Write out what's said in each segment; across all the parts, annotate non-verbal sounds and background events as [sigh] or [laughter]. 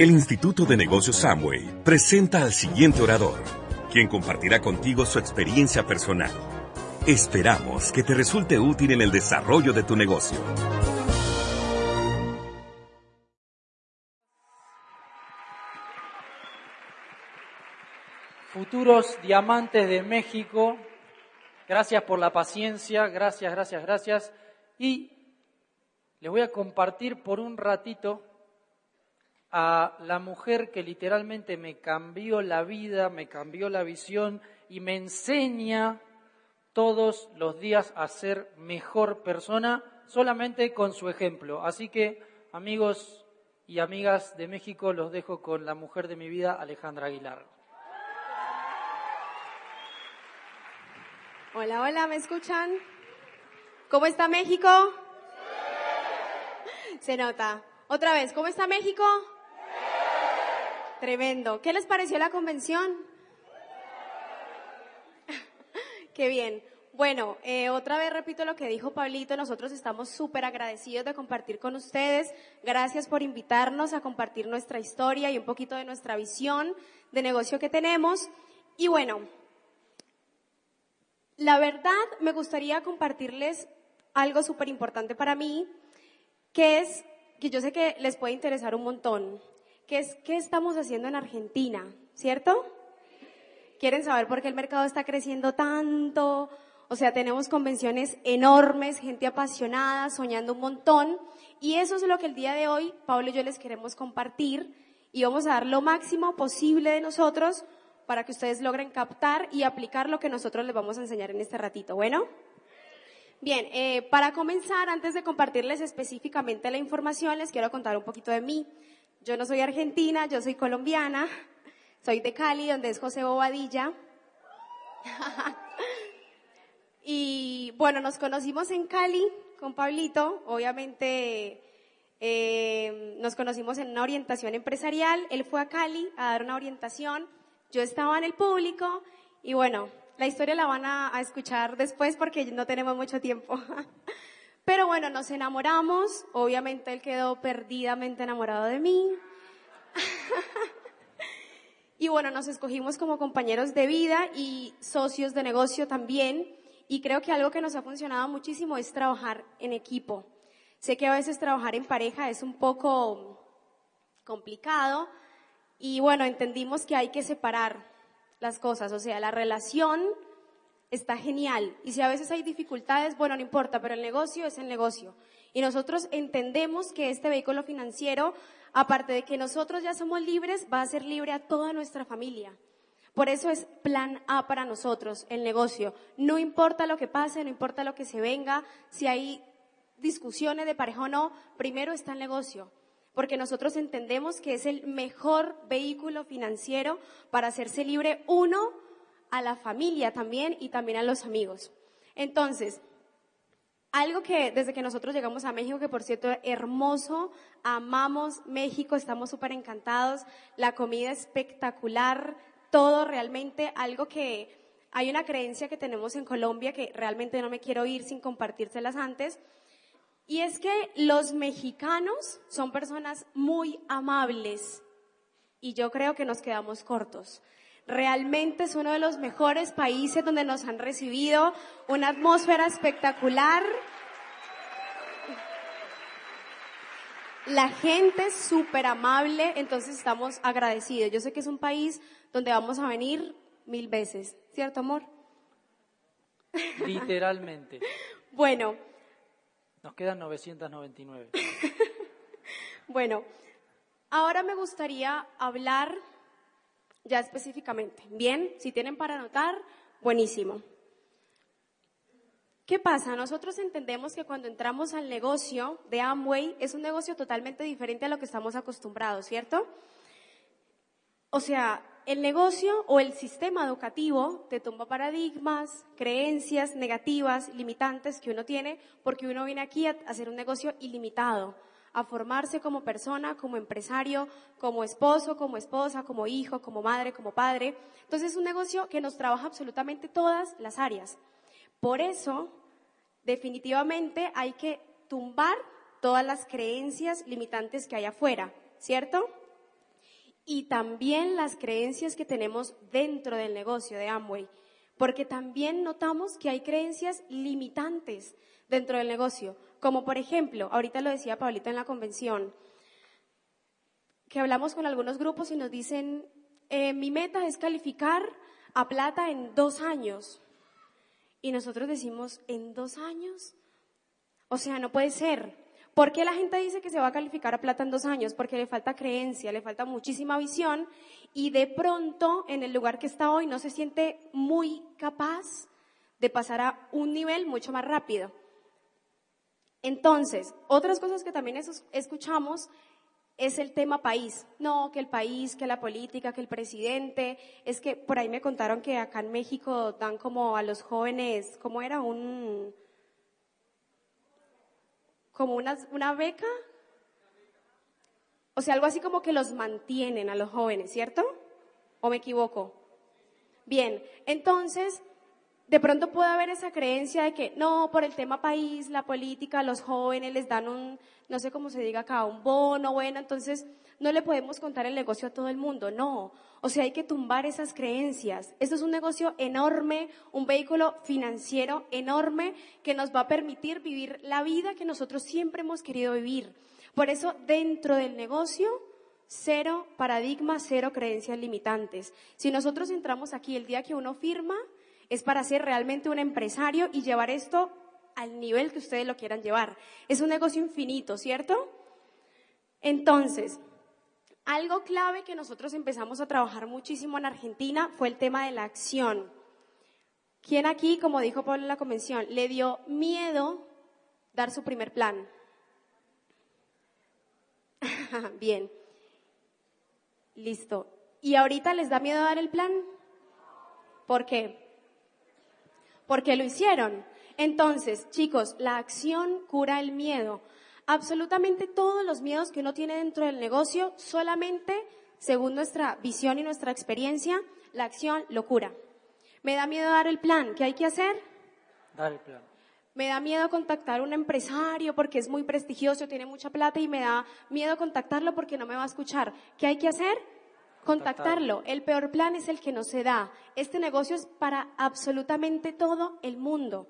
El Instituto de Negocios Samway presenta al siguiente orador, quien compartirá contigo su experiencia personal. Esperamos que te resulte útil en el desarrollo de tu negocio. Futuros diamantes de México, gracias por la paciencia, gracias, gracias, gracias. Y les voy a compartir por un ratito a la mujer que literalmente me cambió la vida, me cambió la visión y me enseña todos los días a ser mejor persona solamente con su ejemplo. Así que, amigos y amigas de México, los dejo con la mujer de mi vida, Alejandra Aguilar. Hola, hola, ¿me escuchan? ¿Cómo está México? Se nota. Otra vez, ¿cómo está México? Tremendo. ¿Qué les pareció la convención? [laughs] Qué bien. Bueno, eh, otra vez repito lo que dijo Pablito, nosotros estamos súper agradecidos de compartir con ustedes. Gracias por invitarnos a compartir nuestra historia y un poquito de nuestra visión de negocio que tenemos. Y bueno, la verdad me gustaría compartirles algo súper importante para mí, que es, que yo sé que les puede interesar un montón que es qué estamos haciendo en Argentina, ¿cierto? ¿Quieren saber por qué el mercado está creciendo tanto? O sea, tenemos convenciones enormes, gente apasionada, soñando un montón. Y eso es lo que el día de hoy Pablo y yo les queremos compartir y vamos a dar lo máximo posible de nosotros para que ustedes logren captar y aplicar lo que nosotros les vamos a enseñar en este ratito. Bueno. Bien, eh, para comenzar, antes de compartirles específicamente la información, les quiero contar un poquito de mí. Yo no soy argentina, yo soy colombiana, soy de Cali, donde es José Bobadilla. [laughs] y bueno, nos conocimos en Cali con Pablito, obviamente eh, nos conocimos en una orientación empresarial, él fue a Cali a dar una orientación, yo estaba en el público y bueno, la historia la van a escuchar después porque no tenemos mucho tiempo. [laughs] Pero bueno, nos enamoramos, obviamente él quedó perdidamente enamorado de mí. [laughs] y bueno, nos escogimos como compañeros de vida y socios de negocio también. Y creo que algo que nos ha funcionado muchísimo es trabajar en equipo. Sé que a veces trabajar en pareja es un poco complicado y bueno, entendimos que hay que separar las cosas, o sea, la relación está genial. Y si a veces hay dificultades, bueno, no importa, pero el negocio es el negocio. Y nosotros entendemos que este vehículo financiero, aparte de que nosotros ya somos libres, va a ser libre a toda nuestra familia. Por eso es plan A para nosotros, el negocio. No importa lo que pase, no importa lo que se venga, si hay discusiones de pareja o no, primero está el negocio. Porque nosotros entendemos que es el mejor vehículo financiero para hacerse libre uno a la familia también y también a los amigos. Entonces, algo que desde que nosotros llegamos a México, que por cierto, hermoso, amamos México, estamos súper encantados, la comida espectacular, todo realmente, algo que hay una creencia que tenemos en Colombia que realmente no me quiero ir sin compartírselas antes, y es que los mexicanos son personas muy amables y yo creo que nos quedamos cortos. Realmente es uno de los mejores países donde nos han recibido una atmósfera espectacular. La gente es súper amable, entonces estamos agradecidos. Yo sé que es un país donde vamos a venir mil veces, ¿cierto, amor? Literalmente. [laughs] bueno. Nos quedan 999. [laughs] bueno, ahora me gustaría hablar ya específicamente. Bien, si tienen para anotar, buenísimo. ¿Qué pasa? Nosotros entendemos que cuando entramos al negocio de Amway es un negocio totalmente diferente a lo que estamos acostumbrados, ¿cierto? O sea, el negocio o el sistema educativo te tumba paradigmas, creencias negativas, limitantes que uno tiene, porque uno viene aquí a hacer un negocio ilimitado a formarse como persona, como empresario, como esposo, como esposa, como hijo, como madre, como padre. Entonces es un negocio que nos trabaja absolutamente todas las áreas. Por eso, definitivamente hay que tumbar todas las creencias limitantes que hay afuera, ¿cierto? y también las creencias que tenemos dentro del negocio de Amway, porque también notamos que hay creencias limitantes dentro del negocio, como por ejemplo, ahorita lo decía Pablito en la convención, que hablamos con algunos grupos y nos dicen, eh, mi meta es calificar a plata en dos años. Y nosotros decimos, ¿en dos años? O sea, no puede ser. ¿Por qué la gente dice que se va a calificar a plata en dos años? Porque le falta creencia, le falta muchísima visión y de pronto en el lugar que está hoy no se siente muy capaz de pasar a un nivel mucho más rápido. Entonces, otras cosas que también escuchamos es el tema país. No, que el país, que la política, que el presidente. Es que por ahí me contaron que acá en México dan como a los jóvenes, ¿cómo era? Un, como una, una beca. O sea, algo así como que los mantienen a los jóvenes, ¿cierto? ¿O me equivoco? Bien, entonces, de pronto puede haber esa creencia de que no, por el tema país, la política, los jóvenes les dan un, no sé cómo se diga acá, un bono, bueno, entonces no le podemos contar el negocio a todo el mundo, no. O sea, hay que tumbar esas creencias. Esto es un negocio enorme, un vehículo financiero enorme que nos va a permitir vivir la vida que nosotros siempre hemos querido vivir. Por eso, dentro del negocio, cero paradigma, cero creencias limitantes. Si nosotros entramos aquí el día que uno firma, es para ser realmente un empresario y llevar esto al nivel que ustedes lo quieran llevar. Es un negocio infinito, ¿cierto? Entonces, algo clave que nosotros empezamos a trabajar muchísimo en Argentina fue el tema de la acción. ¿Quién aquí, como dijo Pablo en la convención, le dio miedo dar su primer plan? [laughs] Bien. Listo. ¿Y ahorita les da miedo dar el plan? ¿Por qué? Porque lo hicieron. Entonces, chicos, la acción cura el miedo absolutamente todos los miedos que uno tiene dentro del negocio, solamente, según nuestra visión y nuestra experiencia, la acción lo cura. Me da miedo dar el plan. ¿Qué hay que hacer? Dar el plan. Me da miedo contactar a un empresario porque es muy prestigioso, tiene mucha plata y me da miedo contactarlo porque no me va a escuchar. ¿Qué hay que hacer? Contactarlo. El peor plan es el que no se da. Este negocio es para absolutamente todo el mundo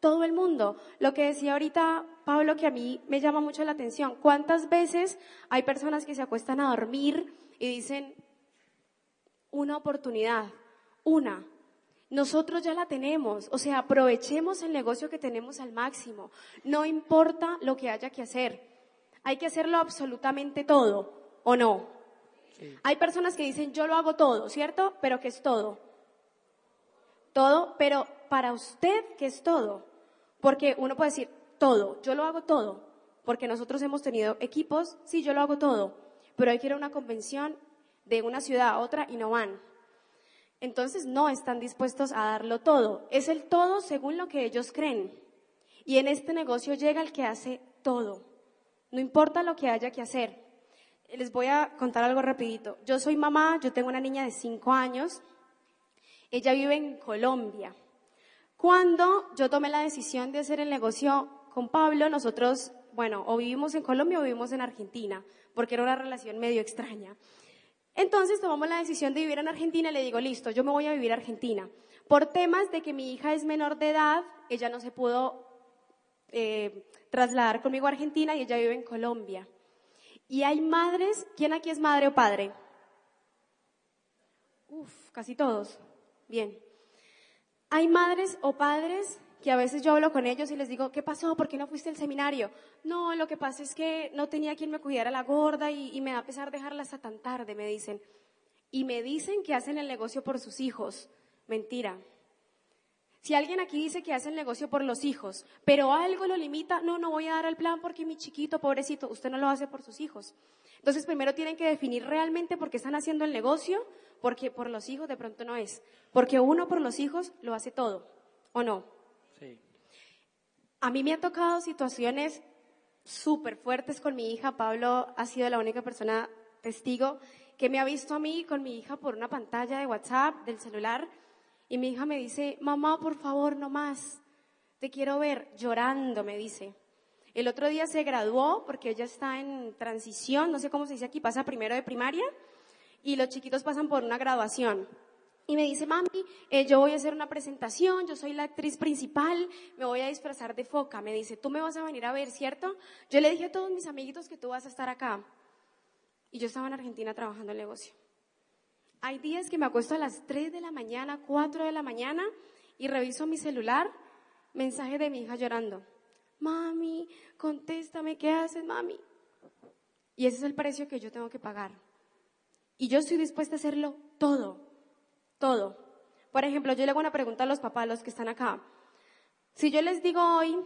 todo el mundo. Lo que decía ahorita Pablo, que a mí me llama mucho la atención, ¿cuántas veces hay personas que se acuestan a dormir y dicen, una oportunidad, una, nosotros ya la tenemos, o sea, aprovechemos el negocio que tenemos al máximo, no importa lo que haya que hacer, hay que hacerlo absolutamente todo, ¿o no? Hay personas que dicen, yo lo hago todo, ¿cierto? Pero ¿qué es todo? Todo, pero para usted, ¿qué es todo? Porque uno puede decir, todo, yo lo hago todo, porque nosotros hemos tenido equipos, sí, yo lo hago todo, pero hay que ir a una convención de una ciudad a otra y no van. Entonces no están dispuestos a darlo todo. Es el todo según lo que ellos creen. Y en este negocio llega el que hace todo. No importa lo que haya que hacer. Les voy a contar algo rapidito. Yo soy mamá, yo tengo una niña de cinco años. Ella vive en Colombia. Cuando yo tomé la decisión de hacer el negocio con Pablo, nosotros, bueno, o vivimos en Colombia o vivimos en Argentina, porque era una relación medio extraña. Entonces tomamos la decisión de vivir en Argentina y le digo, listo, yo me voy a vivir a Argentina. Por temas de que mi hija es menor de edad, ella no se pudo eh, trasladar conmigo a Argentina y ella vive en Colombia. Y hay madres, ¿quién aquí es madre o padre? Uf, casi todos. Bien. Hay madres o padres que a veces yo hablo con ellos y les digo, ¿qué pasó? ¿Por qué no fuiste al seminario? No, lo que pasa es que no tenía quien me cuidara la gorda y, me da pesar dejarla hasta tan tarde, me dicen. Y me dicen que hacen el negocio por sus hijos. Mentira. Si alguien aquí dice que hace el negocio por los hijos, pero algo lo limita, no, no voy a dar el plan porque mi chiquito, pobrecito, usted no lo hace por sus hijos. Entonces primero tienen que definir realmente por qué están haciendo el negocio porque por los hijos de pronto no es. Porque uno por los hijos lo hace todo, ¿o no? Sí. A mí me han tocado situaciones súper fuertes con mi hija. Pablo ha sido la única persona testigo que me ha visto a mí con mi hija por una pantalla de WhatsApp, del celular, y mi hija me dice, mamá, por favor, no más, te quiero ver, llorando, me dice. El otro día se graduó porque ella está en transición, no sé cómo se dice aquí, pasa primero de primaria, y los chiquitos pasan por una graduación. Y me dice, mami, eh, yo voy a hacer una presentación, yo soy la actriz principal, me voy a disfrazar de foca. Me dice, tú me vas a venir a ver, ¿cierto? Yo le dije a todos mis amiguitos que tú vas a estar acá. Y yo estaba en Argentina trabajando el negocio. Hay días que me acuesto a las 3 de la mañana, 4 de la mañana, y reviso mi celular, mensaje de mi hija llorando. Mami, contéstame, ¿qué haces, mami? Y ese es el precio que yo tengo que pagar. Y yo estoy dispuesta a hacerlo todo, todo. Por ejemplo, yo le hago una pregunta a los papás, los que están acá. Si yo les digo hoy,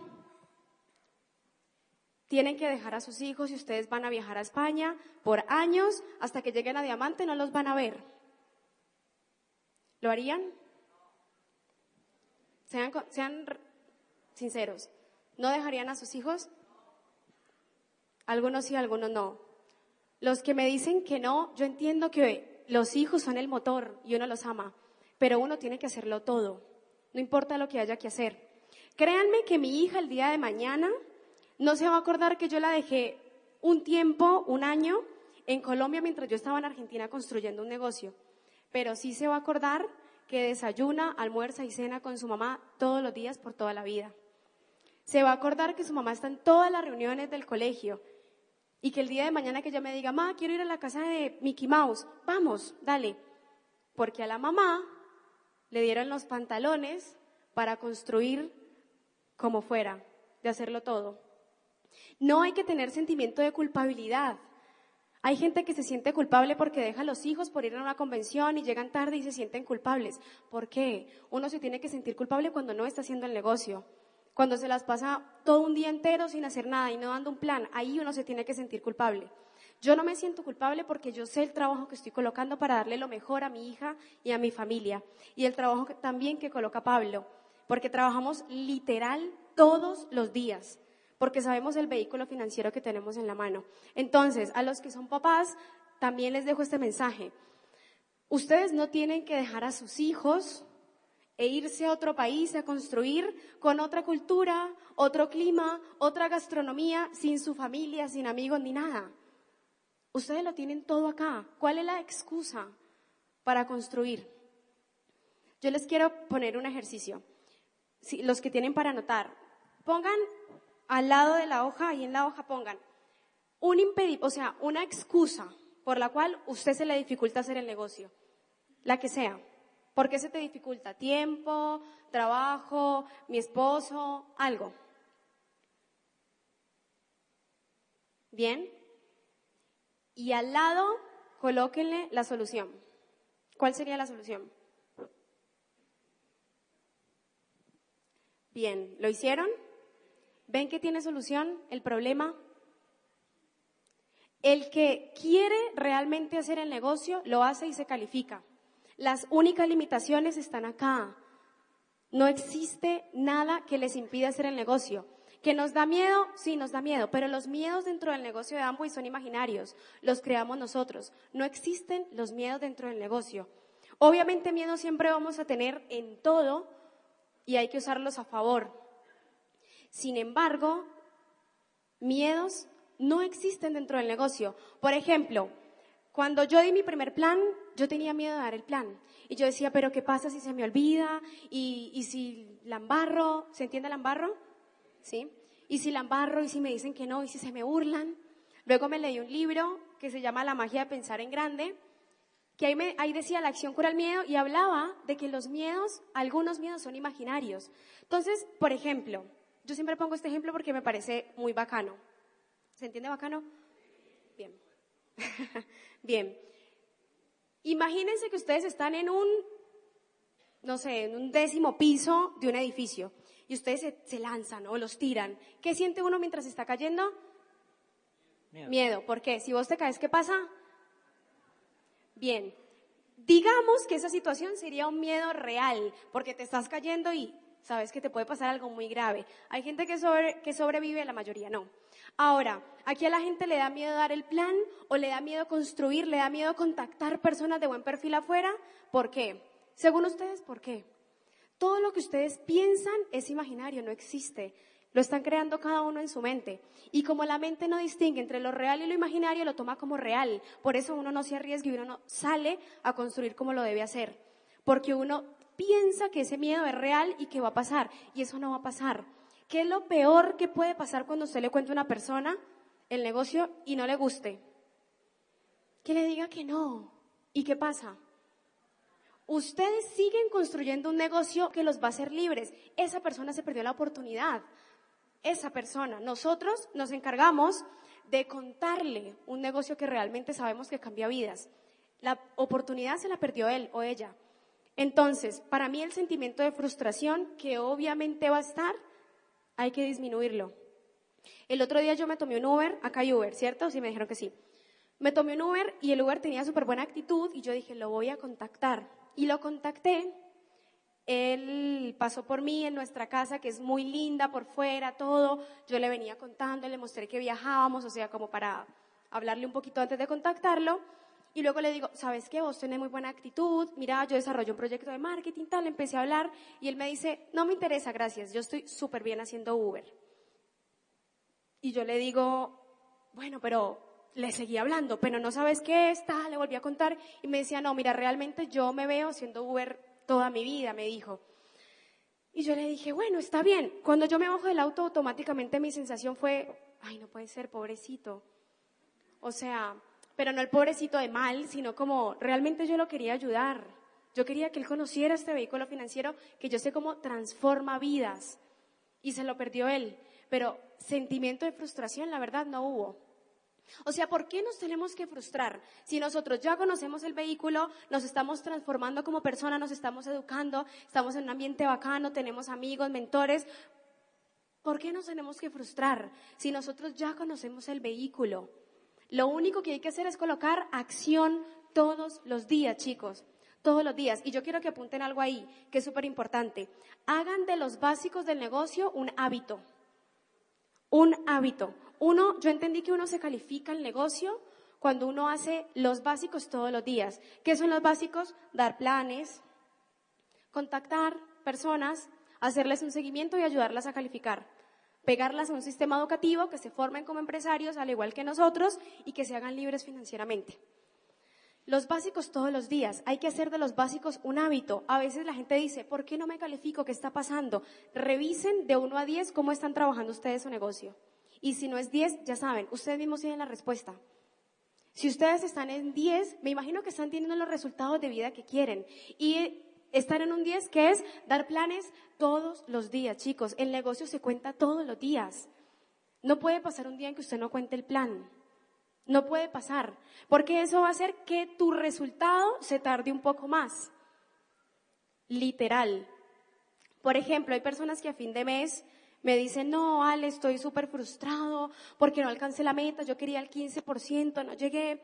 tienen que dejar a sus hijos y ustedes van a viajar a España por años hasta que lleguen a Diamante, no los van a ver. ¿Lo harían? Sean, sinceros. ¿No dejarían a sus hijos? Algunos sí, algunos no. Los que me dicen que no, yo entiendo que los hijos son el motor y uno los ama, pero uno tiene que hacerlo todo, no importa lo que haya que hacer. Créanme que mi hija el día de mañana no se va a acordar que yo la dejé un tiempo, un año, en Colombia mientras yo estaba en Argentina construyendo un negocio, pero sí se va a acordar que desayuna, almuerza y cena con su mamá todos los días por toda la vida. Se va a acordar que su mamá está en todas las reuniones del colegio y que el día de mañana que ella me diga, mamá, quiero ir a la casa de Mickey Mouse, vamos, dale. Porque a la mamá le dieron los pantalones para construir como fuera, de hacerlo todo. No hay que tener sentimiento de culpabilidad. Hay gente que se siente culpable porque deja a los hijos por ir a una convención y llegan tarde y se sienten culpables. ¿Por qué? Uno se tiene que sentir culpable cuando no está haciendo el negocio. Cuando se las pasa todo un día entero sin hacer nada y no dando un plan, ahí uno se tiene que sentir culpable. Yo no me siento culpable porque yo sé el trabajo que estoy colocando para darle lo mejor a mi hija y a mi familia. Y el trabajo también que coloca Pablo, porque trabajamos literal todos los días porque sabemos el vehículo financiero que tenemos en la mano. Entonces, a los que son papás, también les dejo este mensaje. Ustedes no tienen que dejar a sus hijos e irse a otro país a construir con otra cultura, otro clima, otra gastronomía, sin su familia, sin amigos ni nada. Ustedes lo tienen todo acá. ¿Cuál es la excusa para construir? Yo les quiero poner un ejercicio. los que tienen para anotar, pongan al lado de la hoja, y en la hoja pongan un impedimento, o sea, una excusa por la cual usted se le dificulta hacer el negocio, la que sea. ¿Por qué se te dificulta? Tiempo, trabajo, mi esposo, algo. Bien. Y al lado colóquenle la solución. ¿Cuál sería la solución? Bien, ¿lo hicieron? ¿Ven que tiene solución el problema? El que quiere realmente hacer el negocio lo hace y se califica. Las únicas limitaciones están acá. No existe nada que les impida hacer el negocio. ¿Que nos da miedo? Sí, nos da miedo, pero los miedos dentro del negocio de Amway son imaginarios, los creamos nosotros. No existen los miedos dentro del negocio. Obviamente miedo siempre vamos a tener en todo y hay que usarlos a favor. Sin embargo, miedos no existen dentro del negocio. Por ejemplo, cuando yo di mi primer plan, yo tenía miedo de dar el plan. Y yo decía, pero ¿qué pasa si se me olvida? ¿Y, si la embarro? ¿Se entiende la embarro? ¿Sí? ¿Y si la embarro? ¿Y si me dicen que no? ¿Y si se me burlan? Luego me leí un libro que se llama La magia de pensar en grande, que ahí, ahí decía la acción cura el miedo y hablaba de que los miedos, algunos miedos son imaginarios. Entonces, por ejemplo, yo siempre pongo este ejemplo porque me parece muy bacano. ¿Se entiende bacano? Bien. [laughs] Bien. Imagínense que ustedes están en un, no sé, en un décimo piso de un edificio y ustedes se, lanzan o los tiran. ¿Qué siente uno mientras está cayendo? Miedo. Miedo. ¿Por qué? Si vos te caes, ¿qué pasa? Bien. Digamos que esa situación sería un miedo real, porque te estás cayendo y sabes que te puede pasar algo muy grave. Hay gente que, sobrevive, la mayoría no. Ahora, aquí a la gente le da miedo dar el plan o le da miedo construir, le da miedo contactar personas de buen perfil afuera. ¿Por qué? Según ustedes, ¿por qué? Todo lo que ustedes piensan es imaginario, no existe. Lo están creando cada uno en su mente. Y como la mente no distingue entre lo real y lo imaginario, lo toma como real. Por eso uno no se arriesga y uno no sale a construir como lo debe hacer. Porque uno piensa que ese miedo es real y que va a pasar. Y eso no va a pasar. ¿Qué es lo peor que puede pasar cuando usted le cuenta a una persona el negocio y no le guste? Que le diga que no. ¿Y qué pasa? Ustedes siguen construyendo un negocio que los va a hacer libres. Esa persona se perdió la oportunidad esa persona. Nosotros nos encargamos de contarle un negocio que realmente sabemos que cambia vidas. La oportunidad se la perdió él o ella. Entonces, para mí el sentimiento de frustración, que obviamente va a estar, hay que disminuirlo. El otro día yo me tomé un Uber, acá hay Uber, ¿cierto? Sí, me dijeron que sí. Me tomé un Uber y el Uber tenía súper buena actitud y yo dije, lo voy a contactar. Y lo contacté él pasó por mí en nuestra casa, que es muy linda por fuera, todo. Yo le venía contando, le mostré que viajábamos, o sea, como para hablarle un poquito antes de contactarlo. Y luego le digo, ¿sabes qué? Vos tenés muy buena actitud. Mira, yo desarrollo un proyecto de marketing, tal. Empecé a hablar y él me dice, no me interesa, gracias. Yo estoy súper bien haciendo Uber. Y yo le digo, bueno, pero le seguí hablando, pero no sabes qué está. Le volví a contar y me decía, no, mira, realmente yo me veo haciendo Uber toda mi vida, me dijo. Y yo le dije, bueno, está bien. Cuando yo me bajo del auto, automáticamente mi sensación fue, ay, no puede ser, pobrecito. O sea, pero no el pobrecito de mal, sino como realmente yo lo quería ayudar. Yo quería que él conociera este vehículo financiero que yo sé cómo transforma vidas. Y se lo perdió él. Pero sentimiento de frustración, la verdad, no hubo. O sea, ¿por qué nos tenemos que frustrar? Si nosotros ya conocemos el vehículo, nos estamos transformando como persona, nos estamos educando, estamos en un ambiente bacano, tenemos amigos, mentores, ¿por qué nos tenemos que frustrar si nosotros ya conocemos el vehículo? Lo único que hay que hacer es colocar acción todos los días, chicos. Todos los días. Y yo quiero que apunten algo ahí, que es súper importante. Hagan de los básicos del negocio un hábito. Un hábito. Uno, yo entendí que uno se califica el negocio cuando uno hace los básicos todos los días. ¿Qué son los básicos? Dar planes, contactar personas, hacerles un seguimiento y ayudarlas a calificar. Pegarlas a un sistema educativo que se formen como empresarios al igual que nosotros y que se hagan libres financieramente. Los básicos todos los días. Hay que hacer de los básicos un hábito. A veces la gente dice, ¿por qué no me califico? ¿Qué está pasando? Revisen de 1 a 10 cómo están trabajando ustedes su negocio. Y si no es 10, ya saben, ustedes mismos tienen la respuesta. Si ustedes están en 10, me imagino que están teniendo los resultados de vida que quieren. Y estar en un 10, que es dar planes todos los días, chicos. El negocio se cuenta todos los días. No puede pasar un día en que usted no cuente el plan. No puede pasar, porque eso va a hacer que tu resultado se tarde un poco más. Literal. Por ejemplo, hay personas que a fin de mes me dicen, no, Ale, estoy súper frustrado porque no alcancé la meta, yo quería el 15%, no llegué.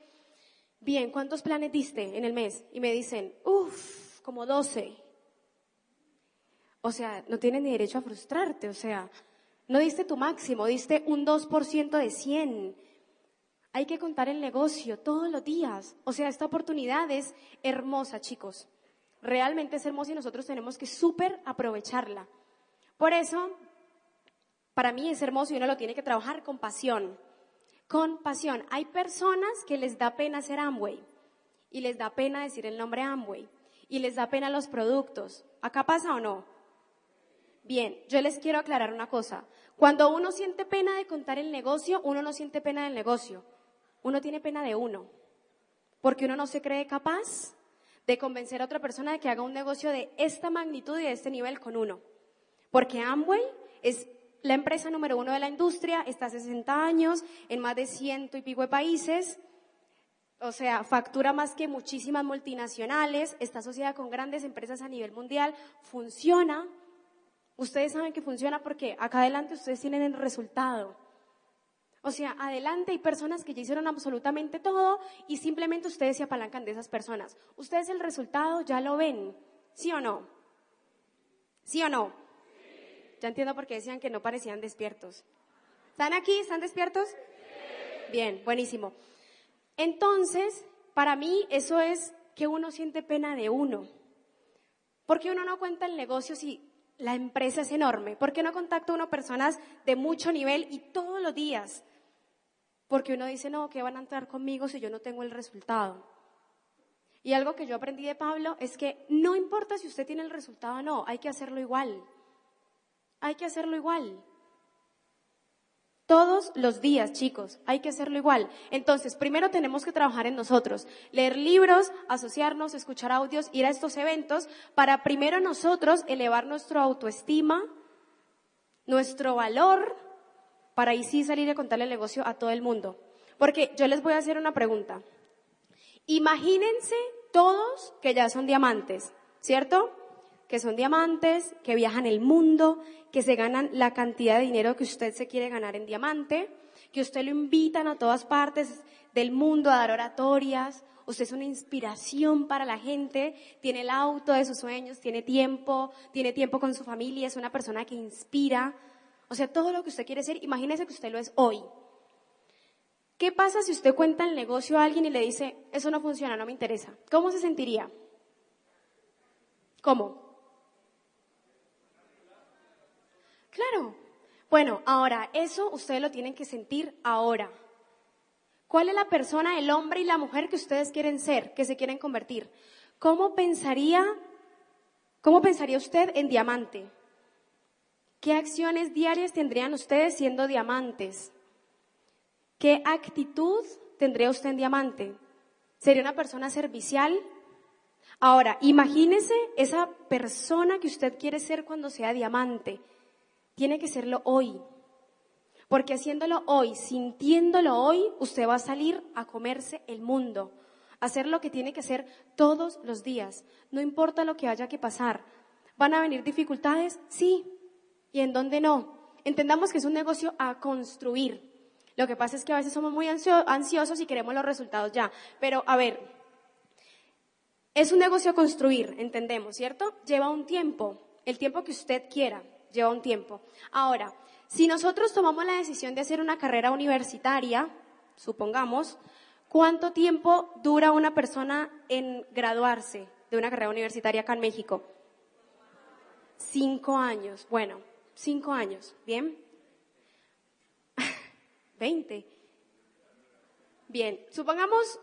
Bien, ¿cuántos planes diste en el mes? Y me dicen, uff, como 12. O sea, no tienes ni derecho a frustrarte, o sea, no diste tu máximo, diste un 2% de 100. Hay que contar el negocio todos los días. O sea, esta oportunidad es hermosa, chicos. Realmente es hermosa y nosotros tenemos que súper aprovecharla. Por eso, para mí es hermoso y uno lo tiene que trabajar con pasión. Con pasión. Hay personas que les da pena hacer Amway y les da pena decir el nombre Amway y les da pena los productos. ¿Acá pasa o no? Bien, yo les quiero aclarar una cosa. Cuando uno siente pena de contar el negocio, uno no siente pena del negocio uno tiene pena de uno, porque uno no se cree capaz de convencer a otra persona de que haga un negocio de esta magnitud y de este nivel con uno. Porque Amway es la empresa número uno de la industria, está hace 60 años, en más de ciento y pico países, o sea, factura más que muchísimas multinacionales, está asociada con grandes empresas a nivel mundial, funciona. Ustedes saben que funciona porque acá adelante ustedes tienen el resultado. O sea, adelante hay personas que ya hicieron absolutamente todo y simplemente ustedes se apalancan de esas personas. Ustedes el resultado ya lo ven, ¿sí o no? ¿Sí o no? Ya entiendo por qué decían que no parecían despiertos. ¿Están aquí? ¿Están despiertos? Bien, buenísimo. Entonces, para mí eso es que uno siente pena de uno. Porque uno no cuenta el negocio si la empresa es enorme. ¿Por qué no contacta uno personas de mucho nivel y todos los días? Porque uno dice, no, ¿qué van a entrar conmigo si yo no tengo el resultado? Y algo que yo aprendí de Pablo es que no importa si usted tiene el resultado o no, hay que hacerlo igual. Hay que hacerlo igual. Todos los días, chicos, hay que hacerlo igual. Entonces, primero tenemos que trabajar en nosotros, leer libros, asociarnos, escuchar audios, ir a estos eventos para primero nosotros elevar nuestra autoestima, nuestro valor, para ahí sí salir a contarle el negocio a todo el mundo. Porque yo les voy a hacer una pregunta. Imagínense todos que ya son diamantes, ¿cierto? Que son diamantes, que viajan el mundo, que se ganan la cantidad de dinero que usted se quiere ganar en diamante, que usted lo invitan a todas partes del mundo a dar oratorias, usted es una inspiración para la gente, tiene el auto de sus sueños, tiene tiempo, tiene tiempo con su familia, es una persona que inspira. O sea, todo lo que usted quiere ser, imagínese que usted lo es hoy. ¿Qué pasa si usted cuenta el negocio a alguien y le dice, eso no funciona, no me interesa? ¿Cómo se sentiría? ¿Cómo? Claro. Bueno, ahora, eso ustedes lo tienen que sentir ahora. ¿Cuál es la persona, el hombre y la mujer que ustedes quieren ser, que se quieren convertir? ¿Cómo pensaría, cómo pensaría usted en diamante? ¿Qué acciones diarias tendrían ustedes siendo diamantes? ¿Qué actitud tendría usted en diamante? ¿Sería una persona servicial? Ahora, imagínese esa persona que usted quiere ser cuando sea diamante. Tiene que serlo hoy. Porque haciéndolo hoy, sintiéndolo hoy, usted va a salir a comerse el mundo. Hacer lo que tiene que hacer todos los días. No importa lo que haya que pasar. ¿Van a venir dificultades? Sí. ¿Y en dónde no? Entendamos que es un negocio a construir. Lo que pasa es que a veces somos muy ansiosos y queremos los resultados ya. Pero, a ver, es un negocio a construir, entendemos, ¿cierto? Lleva un tiempo, el tiempo que usted quiera, lleva un tiempo. Ahora, si nosotros tomamos la decisión de hacer una carrera universitaria, supongamos, ¿cuánto tiempo dura una persona en graduarse de una carrera universitaria acá en México? Cinco años. Bueno, cinco años, ¿bien? [laughs] 20. Bien, supongamos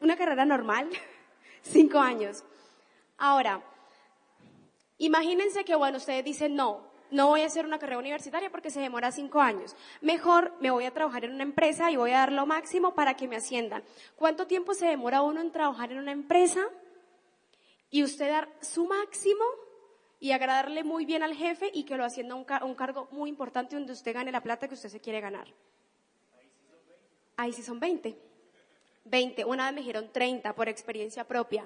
una carrera normal, [laughs] cinco años. Ahora, imagínense que, bueno, ustedes dicen, no, no voy a hacer una carrera universitaria porque se demora cinco años. Mejor me voy a trabajar en una empresa y voy a dar lo máximo para que me asciendan. ¿Cuánto tiempo se demora uno en trabajar en una empresa y usted dar su máximo y agradarle muy bien al jefe y que lo ascienda a un cargo muy importante donde usted gane la plata que usted se quiere ganar? Ahí sí son 20. 20. Una vez me dijeron 30 por experiencia propia.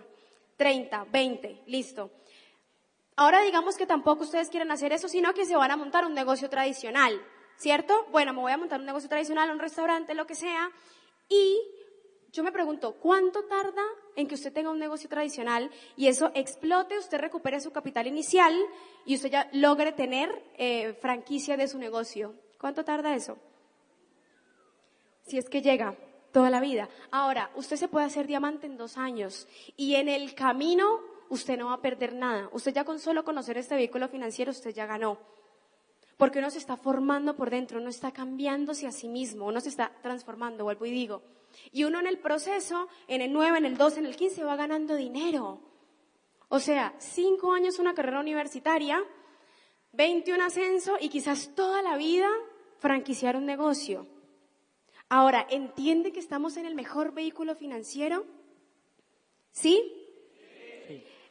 30, 20, listo. Ahora digamos que tampoco ustedes quieren hacer eso, sino que se van a montar un negocio tradicional, ¿cierto? Bueno, me voy a montar un negocio tradicional, un restaurante, lo que sea, y yo me pregunto, ¿cuánto tarda en que usted tenga un negocio tradicional y eso explote, usted recupere su capital inicial y usted ya logre tener eh, franquicia de su negocio? ¿Cuánto tarda eso? si es que llega toda la vida. Ahora, usted se puede hacer diamante en dos años y en el camino usted no va a perder nada. Usted ya con solo conocer este vehículo financiero, usted ya ganó. Porque uno se está formando por dentro, uno está cambiándose a sí mismo, uno se está transformando, vuelvo y digo. Y uno en el proceso, en el 9, en el 12, en el 15, va ganando dinero. O sea, cinco años una carrera universitaria, 20 un ascenso y quizás toda la vida franquiciar un negocio. Ahora, ¿entiende que estamos en el mejor vehículo financiero? ¿Sí?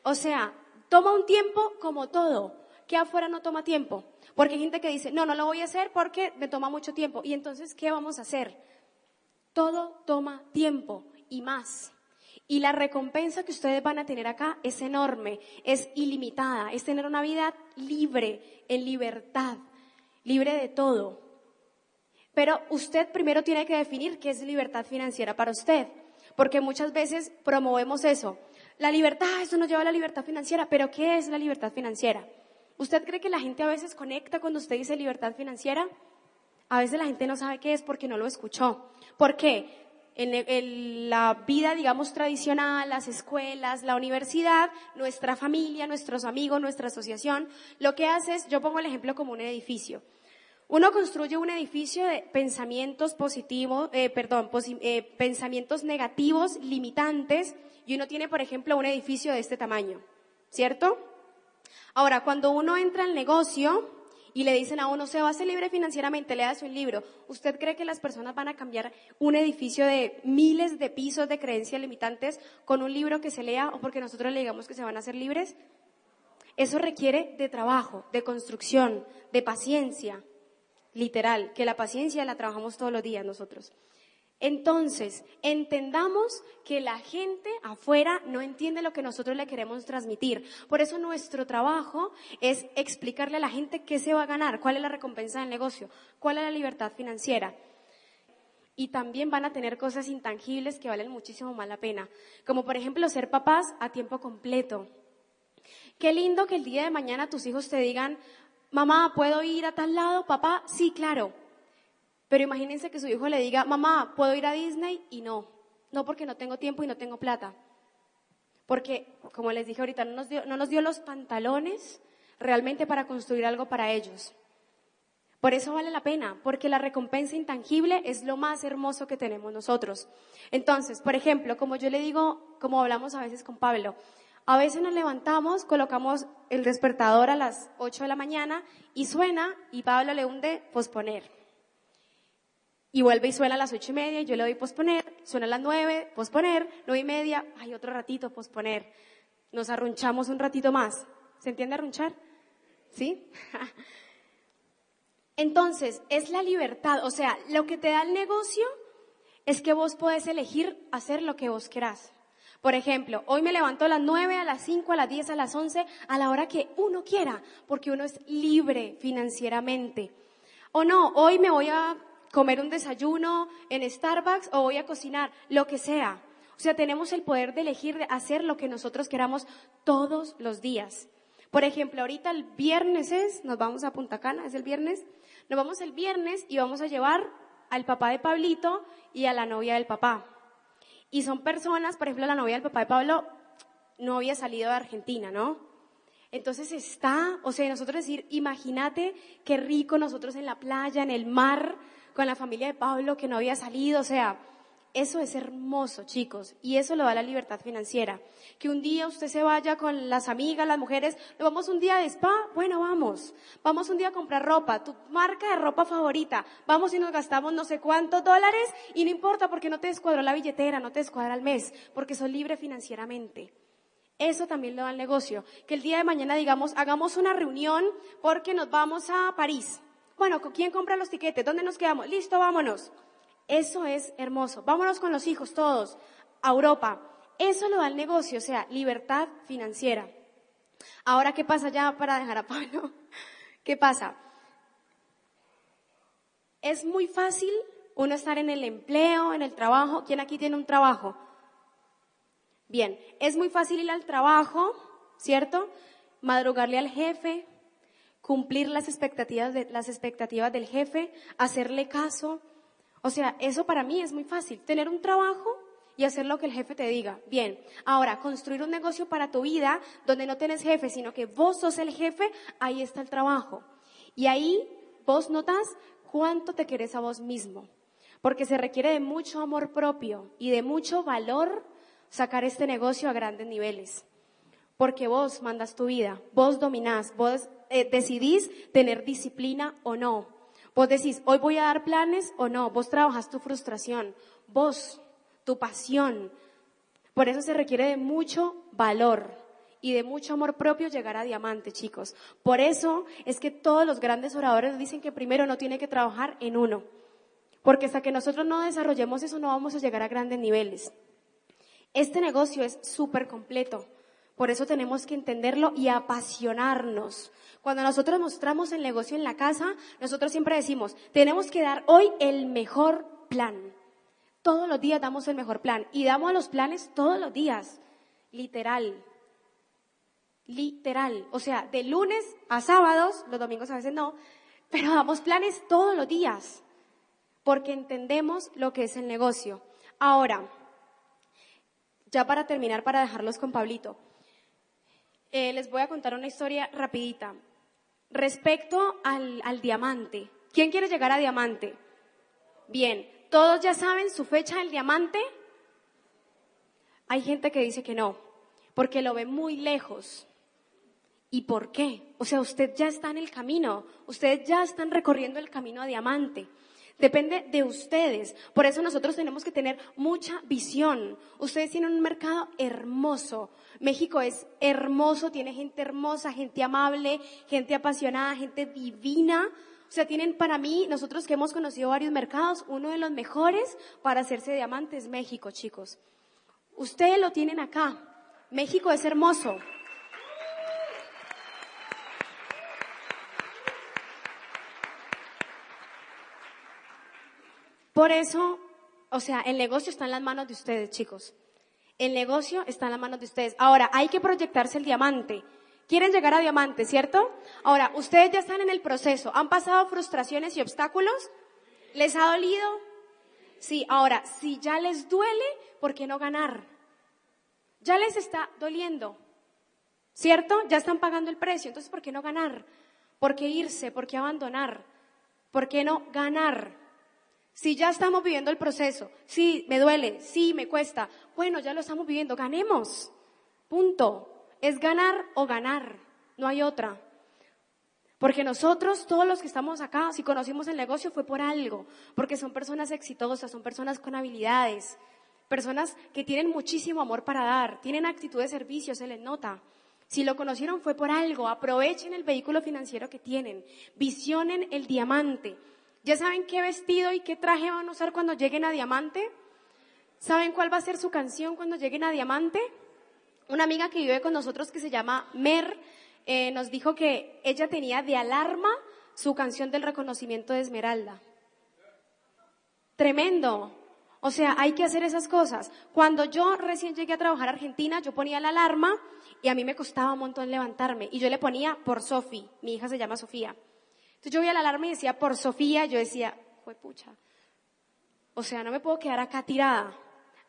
O sea, toma un tiempo como todo, que afuera no toma tiempo. Porque hay gente que dice, no, no lo voy a hacer porque me toma mucho tiempo. Y entonces, ¿qué vamos a hacer? Todo toma tiempo y más. Y la recompensa que ustedes van a tener acá es enorme, es ilimitada, es tener una vida libre, en libertad, libre de todo. Pero usted primero tiene que definir qué es libertad financiera para usted, porque muchas veces promovemos eso. La libertad, eso nos lleva a la libertad financiera, pero ¿qué es la libertad financiera? ¿Usted cree que la gente a veces conecta cuando usted dice libertad financiera? A veces la gente no sabe qué es porque no lo escuchó. ¿Por qué? en, la vida, digamos, tradicional, las escuelas, la universidad, nuestra familia, nuestros amigos, nuestra asociación, lo que hace es, yo pongo el ejemplo como un edificio. Uno construye un edificio de pensamientos positivos, eh, perdón, eh, pensamientos negativos, limitantes, y uno tiene, por ejemplo, un edificio de este tamaño, ¿cierto? Ahora, cuando uno entra al negocio, y le dicen a uno, se va a hacer libre financieramente, le das un libro. ¿Usted cree que las personas van a cambiar un edificio de miles de pisos de creencias limitantes con un libro que se lea o porque nosotros le digamos que se van a hacer libres? Eso requiere de trabajo, de construcción, de paciencia, literal, que la paciencia la trabajamos todos los días nosotros. Entonces, entendamos que la gente afuera no entiende lo que nosotros le queremos transmitir. Por eso nuestro trabajo es explicarle a la gente qué se va a ganar, cuál es la recompensa del negocio, cuál es la libertad financiera. Y también van a tener cosas intangibles que valen muchísimo más la pena, como por ejemplo ser papás a tiempo completo. Qué lindo que el día de mañana tus hijos te digan, mamá, ¿puedo ir a tal lado? Papá, sí, claro. Pero imagínense que su hijo le diga, mamá, ¿puedo ir a Disney? Y no, no porque no tengo tiempo y no tengo plata. Porque, como les dije ahorita, no nos dio, no nos dio los pantalones realmente para construir algo para ellos. Por eso vale la pena, porque la recompensa intangible es lo más hermoso que tenemos nosotros. Entonces, por ejemplo, como yo le digo, como hablamos a veces con Pablo, a veces nos levantamos, colocamos el despertador a las 8 de la mañana y suena y Pablo le hunde posponer. Y vuelve y suena a las ocho y media, y yo le doy posponer, suena a las nueve, posponer, nueve y media, hay otro ratito, posponer. Nos arrunchamos un ratito más. ¿Se entiende arrunchar? ¿Sí? [laughs] Entonces, es la libertad. O sea, lo que te da el negocio es que vos podés elegir hacer lo que vos querás. Por ejemplo, hoy me levanto a las nueve, a las cinco, a las diez, a las once, a la hora que uno quiera, porque uno es libre financieramente. O no, hoy me voy a comer un desayuno en Starbucks o voy a cocinar, lo que sea. O sea, tenemos el poder de elegir de hacer lo que nosotros queramos todos los días. Por ejemplo, ahorita el viernes es, nos vamos a Punta Cana, es el viernes, nos vamos el viernes y vamos a llevar al papá de Pablito y a la novia del papá. Y son personas, por ejemplo, la novia del papá de Pablo no había salido de Argentina, ¿no? Entonces está, o sea, nosotros decir, imagínate qué rico nosotros en la playa, en el mar, con la familia de Pablo que no había salido, o sea, eso es hermoso, chicos, y eso lo da la libertad financiera. Que un día usted se vaya con las amigas, las mujeres, vamos un día de spa, bueno, vamos. Vamos un día a comprar ropa, tu marca de ropa favorita. Vamos y nos gastamos no sé cuántos dólares y no importa porque no te descuadró la billetera, no te descuadra el mes, porque sos libre financieramente. Eso también lo da el negocio. Que el día de mañana digamos, hagamos una reunión porque nos vamos a París. Bueno, ¿quién compra los tiquetes? ¿Dónde nos quedamos? Listo, vámonos. Eso es hermoso. Vámonos con los hijos todos a Europa. Eso lo da el negocio, o sea, libertad financiera. Ahora, ¿qué pasa ya para dejar a Pablo? [laughs] ¿Qué pasa? Es muy fácil uno estar en el empleo, en el trabajo. ¿Quién aquí tiene un trabajo? Bien, es muy fácil ir al trabajo, ¿cierto? Madrugarle al jefe, cumplir las expectativas, de, las expectativas del jefe, hacerle caso. O sea, eso para mí es muy fácil. Tener un trabajo y hacer lo que el jefe te diga. Bien, ahora, construir un negocio para tu vida donde no tienes jefe, sino que vos sos el jefe, ahí está el trabajo. Y ahí vos notas cuánto te querés a vos mismo. Porque se requiere de mucho amor propio y de mucho valor sacar este negocio a grandes niveles. Porque vos mandas tu vida, vos dominás, vos eh, decidís tener disciplina o no. Vos decís, hoy voy a dar planes o no. Vos trabajas tu frustración, vos, tu pasión. Por eso se requiere de mucho valor y de mucho amor propio llegar a diamante, chicos. Por eso es que todos los grandes oradores dicen que primero no tiene que trabajar en uno. Porque hasta que nosotros no desarrollemos eso no vamos a llegar a grandes niveles. Este negocio es súper completo. Por eso tenemos que entenderlo y apasionarnos. Cuando nosotros mostramos el negocio en la casa, nosotros siempre decimos, tenemos que dar hoy el mejor plan. Todos los días damos el mejor plan y damos los planes todos los días, literal. Literal. O sea, de lunes a sábados, los domingos a veces no, pero damos planes todos los días porque entendemos lo que es el negocio. Ahora, ya para terminar, para dejarlos con Pablito, eh, les voy a contar una historia rapidita. Respecto al, al diamante, ¿quién quiere llegar a diamante? Bien, ¿todos ya saben su fecha del diamante? Hay gente que dice que no, porque lo ve muy lejos. ¿Y por qué? O sea, usted ya está en el camino, ustedes ya están recorriendo el camino a diamante. Depende de ustedes. Por eso nosotros tenemos que tener mucha visión. Ustedes tienen un mercado hermoso. México es hermoso, tiene gente hermosa, gente amable, gente apasionada, gente divina. O sea, tienen para mí, nosotros que hemos conocido varios mercados, uno de los mejores para hacerse diamantes México, chicos. Ustedes lo tienen acá. México es hermoso. Por eso, o sea, el negocio está en las manos de ustedes, chicos. El negocio está en las manos de ustedes. Ahora, hay que proyectarse el diamante. Quieren llegar a diamante, ¿cierto? Ahora, ustedes ya están en el proceso. ¿Han pasado frustraciones y obstáculos? ¿Les ha dolido? Sí, ahora, si ya les duele, ¿por qué no ganar? Ya les está doliendo, ¿cierto? Ya están pagando el precio, entonces ¿por qué no ganar? ¿Por qué irse? ¿Por qué abandonar? ¿Por qué no ganar? Si ya estamos viviendo el proceso, sí, me duele, sí, me cuesta, bueno, ya lo estamos viviendo, ganemos. Punto. Es ganar o ganar, no hay otra. Porque nosotros, todos los que estamos acá, si conocimos el negocio fue por algo, porque son personas exitosas, son personas con habilidades, personas que tienen muchísimo amor para dar, tienen actitud de servicio, se les nota. Si lo conocieron fue por algo, aprovechen el vehículo financiero que tienen, visionen el diamante. ¿Ya saben qué vestido y qué traje van a usar cuando lleguen a diamante? ¿Saben cuál va a ser su canción cuando lleguen a diamante? Una amiga que vive con nosotros que se llama Mer eh, nos dijo que ella tenía de alarma su canción del reconocimiento de Esmeralda. Tremendo. O sea, hay que hacer esas cosas. Cuando yo recién llegué a trabajar a Argentina, yo ponía la alarma y a mí me costaba un montón levantarme. Y yo le ponía por Sofi, mi hija se llama Sofía. Entonces yo veía la alarma y decía por Sofía, yo decía, fue pucha. O sea, no me puedo quedar acá tirada.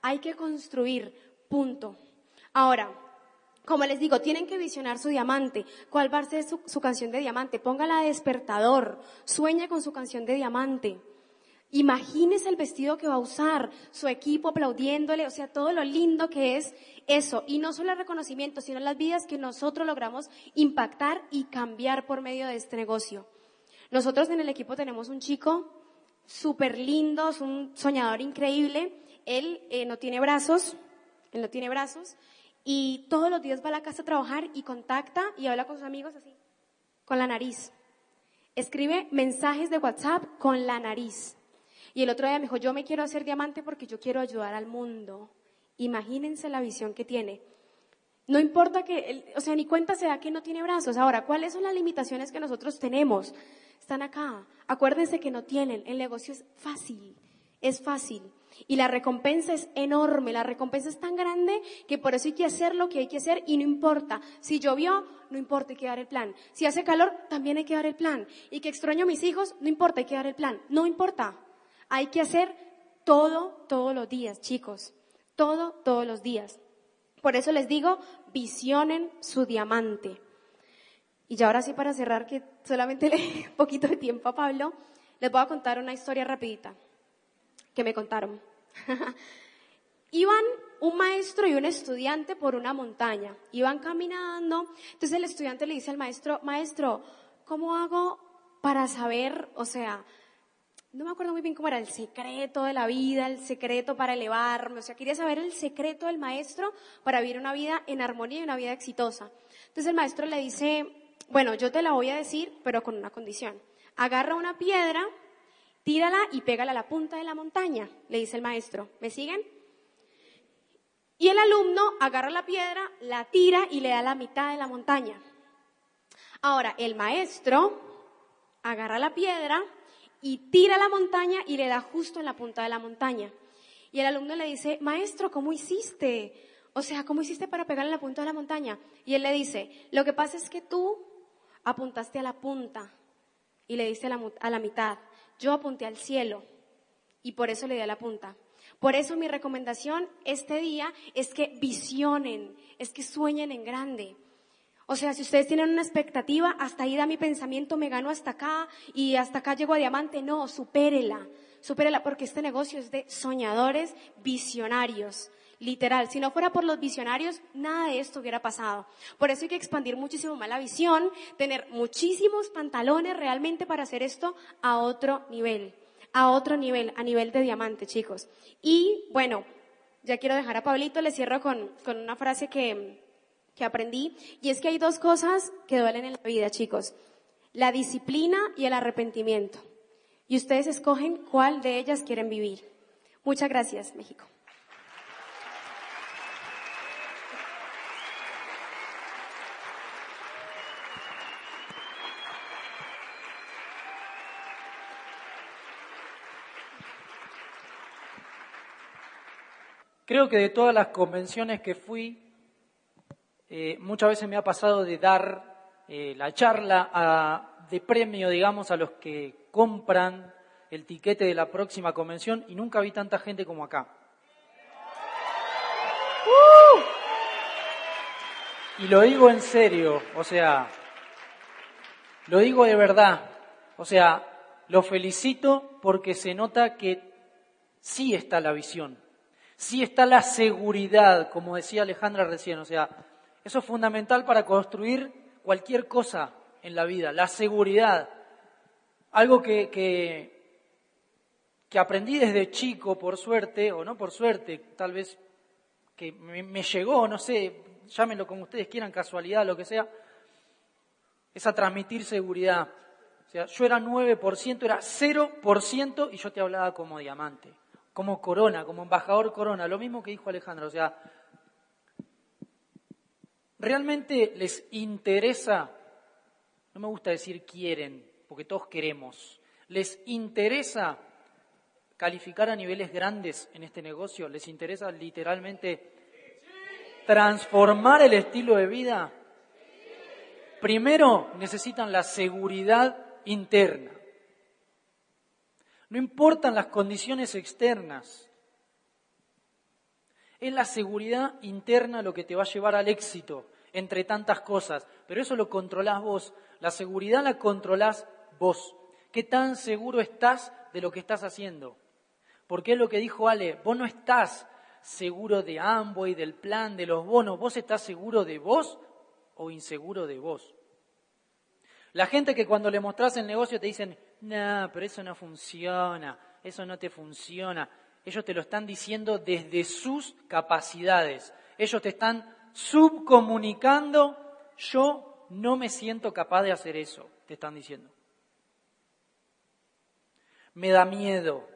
Hay que construir, punto. Ahora, como les digo, tienen que visionar su diamante. ¿Cuál va a ser su, su canción de diamante? Póngala de despertador. Sueñe con su canción de diamante. Imagínese el vestido que va a usar, su equipo aplaudiéndole, o sea, todo lo lindo que es eso. Y no solo el reconocimiento, sino las vidas que nosotros logramos impactar y cambiar por medio de este negocio. Nosotros en el equipo tenemos un chico súper lindo, es un soñador increíble. Él eh, no tiene brazos, él no tiene brazos, y todos los días va a la casa a trabajar y contacta y habla con sus amigos así, con la nariz. Escribe mensajes de WhatsApp con la nariz. Y el otro día me dijo, yo me quiero hacer diamante porque yo quiero ayudar al mundo. Imagínense la visión que tiene. No importa que, o sea, ni cuenta se da que no tiene brazos. Ahora, ¿cuáles son las limitaciones que nosotros tenemos? Están acá. Acuérdense que no tienen. El negocio es fácil. Es fácil. Y la recompensa es enorme, la recompensa es tan grande que por eso hay que hacer lo que hay que hacer y no importa. Si llovió, no importa, hay que dar el plan. Si hace calor, también hay que dar el plan. Y que extraño a mis hijos, no importa, hay que dar el plan. No importa. Hay que hacer todo, todos los días, chicos. Todo, todos los días. Por eso les digo, visionen su diamante. Y ya ahora sí para cerrar, que solamente [laughs] le un poquito de tiempo a Pablo, les voy a contar una historia rapidita que me contaron. [laughs] Iban un maestro y un estudiante por una montaña. Iban caminando. Entonces el estudiante le dice al maestro, maestro, ¿cómo hago para saber, o sea, no me acuerdo muy bien cómo era el secreto de la vida, el secreto para elevarme, o sea, quería saber el secreto del maestro para vivir una vida en armonía y una vida exitosa. Entonces el maestro le dice, bueno, yo te la voy a decir, pero con una condición. Agarra una piedra tírala y pégala a la punta de la montaña, le dice el maestro. ¿Me siguen? Y el alumno agarra la piedra, la tira y le da la mitad de la montaña. Ahora, el maestro agarra la piedra y tira la montaña y le da justo en la punta de la montaña. Y el alumno le dice, maestro, ¿cómo hiciste? O sea, ¿cómo hiciste para pegarle en la punta de la montaña? Y él le dice, lo que pasa es que tú apuntaste a la punta y le diste a la, a la mitad. Yo apunté al cielo y por eso le di a la punta. Por eso mi recomendación este día es que visionen, es que sueñen en grande. O sea, si ustedes tienen una expectativa, hasta ahí da mi pensamiento, me gano hasta acá y hasta acá llego a diamante, no, supérela, supérela porque este negocio es de soñadores, visionarios. Literal, si no fuera por los visionarios, nada de esto hubiera pasado. Por eso hay que expandir muchísimo más la visión, tener muchísimos pantalones realmente para hacer esto a otro nivel, a otro nivel, a nivel de diamante, chicos. Y bueno, ya quiero dejar a Pablito, le cierro con, con una frase que, que aprendí, y es que hay dos cosas que duelen en la vida, chicos. La disciplina y el arrepentimiento. Y ustedes escogen cuál de ellas quieren vivir. Muchas gracias, México. Creo que de todas las convenciones que fui, eh, muchas veces me ha pasado de dar eh, la charla de premio, digamos, a los que compran el tiquete de la próxima convención y nunca vi tanta gente como acá. ¡Uh! Y lo digo en serio, o sea, lo digo de verdad, o sea, lo felicito porque se nota que sí está la visión, sí está la seguridad, como decía Alejandra recién, o sea, eso es fundamental para construir cualquier cosa en la vida, la seguridad. Algo que, que, que aprendí desde chico, por suerte, o no por suerte, tal vez que me, llegó, no sé, llámenlo como ustedes quieran, casualidad, lo que sea, es a transmitir seguridad. O sea, yo era 9%, era 0% y yo te hablaba como diamante como corona, como embajador corona, lo mismo que dijo Alejandro, o sea, realmente les interesa, no me gusta decir quieren, porque todos queremos, les interesa calificar a niveles grandes en este negocio, les interesa literalmente transformar el estilo de vida. Primero necesitan la seguridad interna. No importan las condiciones externas. Es la seguridad interna lo que te va a llevar al éxito entre tantas cosas. Pero eso lo controlás vos. La seguridad la controlás vos. ¿Qué tan seguro estás de lo que estás haciendo? Porque es lo que dijo Ale, vos no estás seguro de y del plan, de los bonos, vos estás seguro de vos o inseguro de vos. La gente que cuando le mostrás el negocio te dicen, no, pero eso no funciona, eso no te funciona. Ellos te lo están diciendo desde sus capacidades. Ellos te están subcomunicando, yo no me siento capaz de hacer eso, te están diciendo. Me da miedo.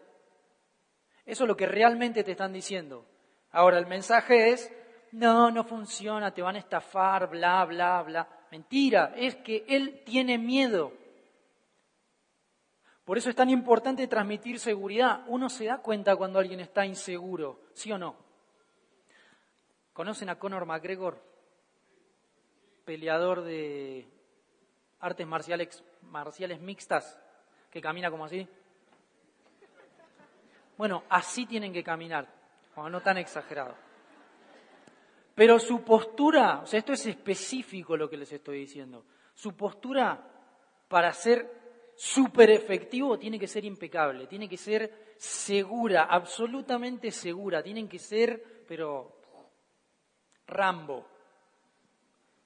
Eso es lo que realmente te están diciendo. Ahora, el mensaje es, no, no funciona, te van a estafar, bla, bla, bla. Mentira, es que él tiene miedo. Por eso es tan importante transmitir seguridad. Uno se da cuenta cuando alguien está inseguro, ¿sí o no? ¿Conocen a Conor McGregor? Peleador de artes marciales, mixtas, que camina como así. Bueno, así tienen que caminar, no tan exagerado. Pero su postura, o sea, esto es específico lo que les estoy diciendo, su postura para ser súper efectivo, tiene que ser impecable, tiene que ser segura, absolutamente segura, tienen que ser, pero, Rambo,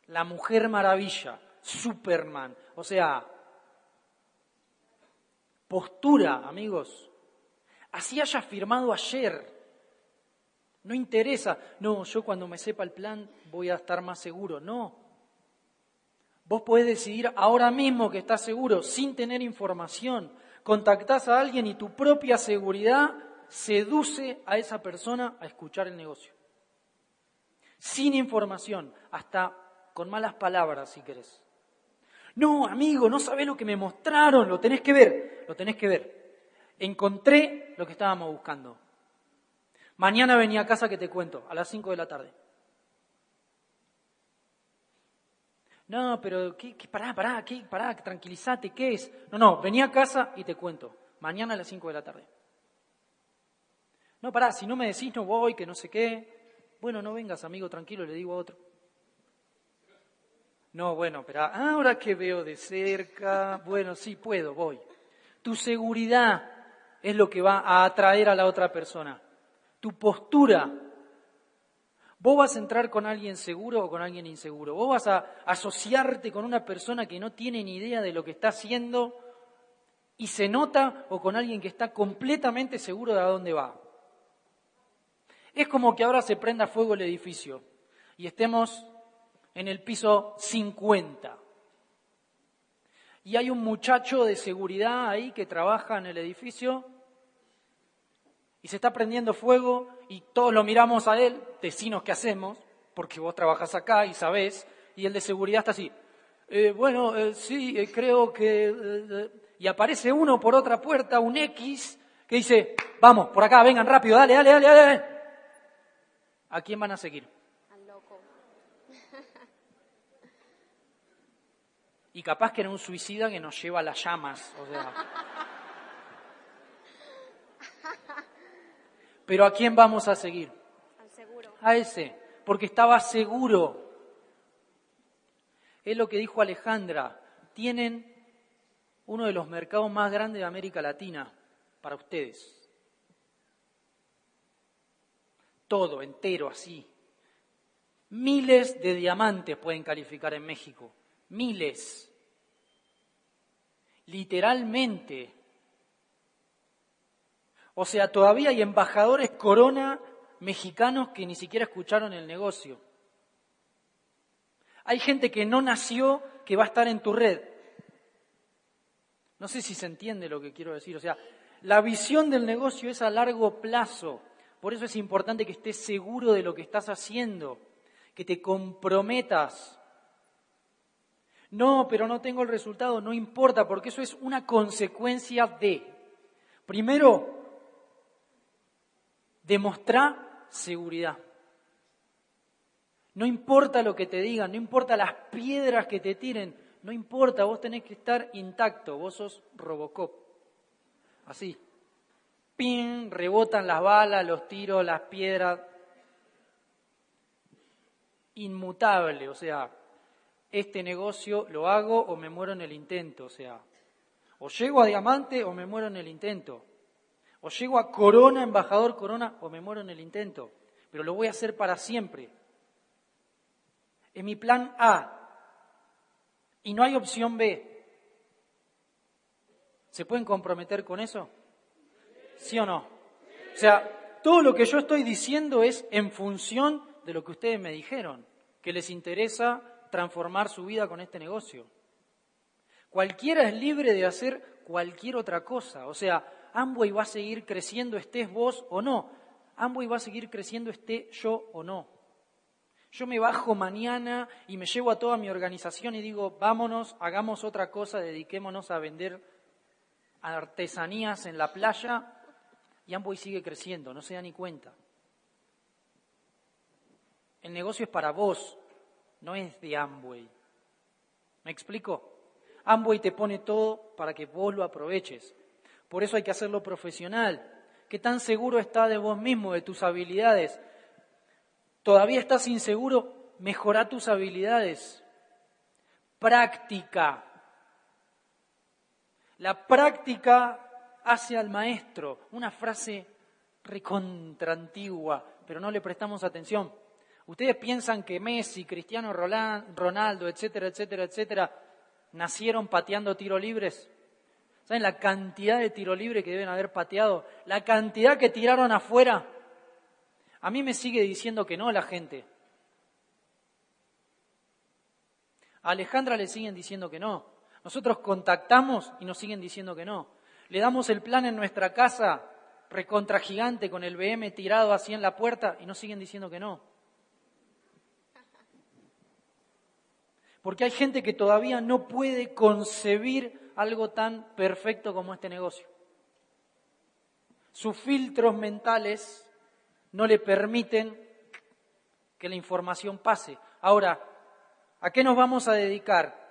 la mujer maravilla, Superman, o sea, postura, amigos. Así haya firmado ayer. No interesa, no, yo cuando me sepa el plan voy a estar más seguro. No, Vos podés decidir ahora mismo que estás seguro, sin tener información. Contactás a alguien y tu propia seguridad seduce a esa persona a escuchar el negocio. Sin información, hasta con malas palabras si querés. No, amigo, no sabés lo que me mostraron, lo tenés que ver, lo tenés que ver. Encontré lo que estábamos buscando. Mañana venía a casa que te cuento, a las 5 de la tarde. No, pero ¿qué, pará, pará, ¿qué, pará, tranquilízate, ¿qué es? No, no, vení a casa y te cuento. Mañana a las 5 de la tarde. No, pará, si no me decís no voy, que no sé qué. Bueno, no vengas, amigo, tranquilo, le digo a otro. No, bueno, pero ahora que veo de cerca, bueno, sí puedo, voy. Tu seguridad es lo que va a atraer a la otra persona. Tu postura. Vos vas a entrar con alguien seguro o con alguien inseguro. Vos vas a asociarte con una persona que no tiene ni idea de lo que está haciendo y se nota o con alguien que está completamente seguro de a dónde va. Es como que ahora se prenda fuego el edificio y estemos en el piso 50. Y hay un muchacho de seguridad ahí que trabaja en el edificio y se está prendiendo fuego y todos lo miramos a él, vecinos, ¿qué hacemos? Porque vos trabajas acá y sabés, y el de seguridad está así. Eh, bueno, eh, sí, eh, creo que... y aparece uno por otra puerta, un X, que dice, vamos, por acá, vengan rápido, dale, dale, dale, dale. ¿A quién van a seguir? Y capaz que era un suicida que nos lleva a las llamas. O sea. Pero ¿a quién vamos a seguir? Al seguro. A ese, porque estaba seguro. Es lo que dijo Alejandra. Tienen uno de los mercados más grandes de América Latina para ustedes. Todo, entero, así. Miles de diamantes pueden calificar en México miles, literalmente. O sea, todavía hay embajadores corona mexicanos que ni siquiera escucharon el negocio. Hay gente que no nació que va a estar en tu red. No sé si se entiende lo que quiero decir. O sea, la visión del negocio es a largo plazo. Por eso es importante que estés seguro de lo que estás haciendo, que te comprometas no, pero no tengo el resultado, no importa, porque eso es una consecuencia de, primero, demostrar seguridad. No importa lo que te digan, no importa las piedras que te tiren, no importa, vos tenés que estar intacto, vos sos Robocop. Así. Pin, rebotan las balas, los tiros, las piedras. Inmutable, o sea, este negocio lo hago o me muero en el intento, o sea, o llego a diamante o me muero en el intento, o llego a corona, embajador corona, o me muero en el intento, pero lo voy a hacer para siempre. Es mi plan A y no hay opción B. ¿Se pueden comprometer con eso? ¿Sí o no? O sea, todo lo que yo estoy diciendo es en función de lo que ustedes me dijeron, que les interesa transformar su vida con este negocio. Cualquiera es libre de hacer cualquier otra cosa. O sea, Amway va a seguir creciendo estés vos o no. Amway va a seguir creciendo esté yo o no. Yo me bajo mañana y me llevo a toda mi organización y digo, vámonos, hagamos otra cosa, dediquémonos a vender artesanías en la playa y Amway sigue creciendo, no se da ni cuenta. El negocio es para vos, no es de Amway. ¿Me explico? Amway te pone todo para que vos lo aproveches. Por eso hay que hacerlo profesional. ¿Qué tan seguro estás de vos mismo, de tus habilidades? ¿Todavía estás inseguro? Mejora tus habilidades. Práctica. La práctica hace al maestro. Una frase recontra antigua, pero no le prestamos atención. ¿Ustedes piensan que Messi, Cristiano Ronaldo, etcétera, etcétera, etcétera, nacieron pateando tiro libres? ¿Saben la cantidad de tiro libre que deben haber pateado? La cantidad que tiraron afuera. A mí me sigue diciendo que no la gente. A Alejandra le siguen diciendo que no. Nosotros contactamos y nos siguen diciendo que no. Le damos el plan en nuestra casa, recontra gigante, con el BM tirado así en la puerta y nos siguen diciendo que no. Porque hay gente que todavía no puede concebir algo tan perfecto como este negocio. Sus filtros mentales no le permiten que la información pase. Ahora, ¿a qué nos vamos a dedicar?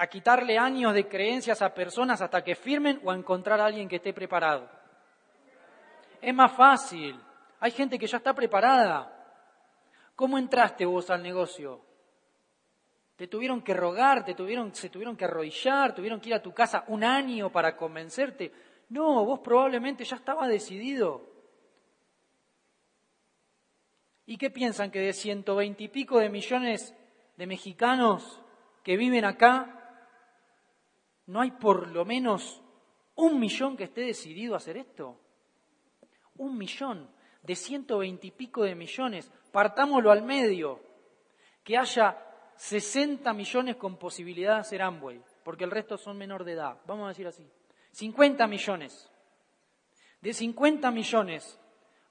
¿A quitarle años de creencias a personas hasta que firmen o a encontrar a alguien que esté preparado? es más fácil. Hay gente que ya está preparada. ¿Cómo entraste vos al negocio? Te tuvieron que rogar, te tuvieron, se tuvieron que arrodillar, tuvieron que ir a tu casa un año para convencerte. No, vos probablemente ya estabas decidido. ¿Y qué piensan que de ciento veinte y pico de millones de mexicanos que viven acá, no hay por lo menos un millón que esté decidido a hacer esto? Un millón de ciento veinte y pico de millones. Partámoslo al medio. Que haya 60 millones con posibilidad de hacer Amway, porque el resto son menor de edad. Vamos a decir así. 50 millones. De 50 millones,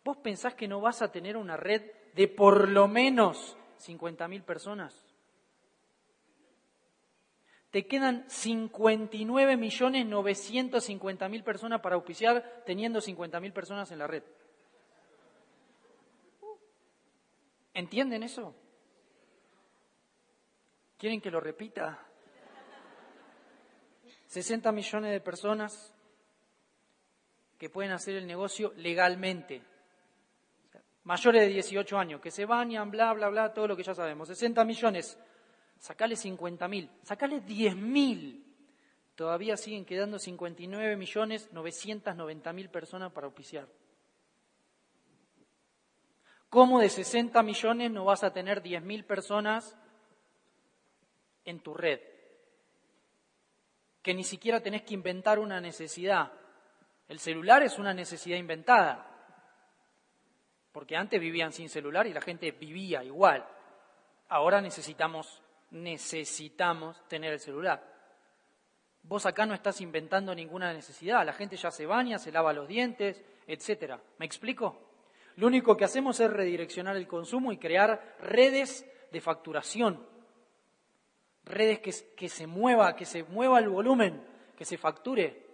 ¿vos pensás que no vas a tener una red de por lo menos 50 mil personas? Te quedan 59 millones 950 mil personas para auspiciar teniendo 50 mil personas en la red. ¿Entienden eso? ¿Quieren que lo repita? 60 millones de personas que pueden hacer el negocio legalmente. Mayores de 18 años, que se bañan, bla, bla, bla, todo lo que ya sabemos. 60 millones. Sacale 50 mil. Sacale 10 mil. Todavía siguen quedando 59 millones 990 mil personas para auspiciar. ¿Cómo de 60 millones no vas a tener 10 mil personas en tu red? Que ni siquiera tenés que inventar una necesidad. El celular es una necesidad inventada. Porque antes vivían sin celular y la gente vivía igual. Ahora necesitamos, necesitamos tener el celular. Vos acá no estás inventando ninguna necesidad. La gente ya se baña, se lava los dientes, etcétera. ¿Me explico? Lo único que hacemos es redireccionar el consumo y crear redes de facturación, redes que, se mueva, que se mueva el volumen, que se facture.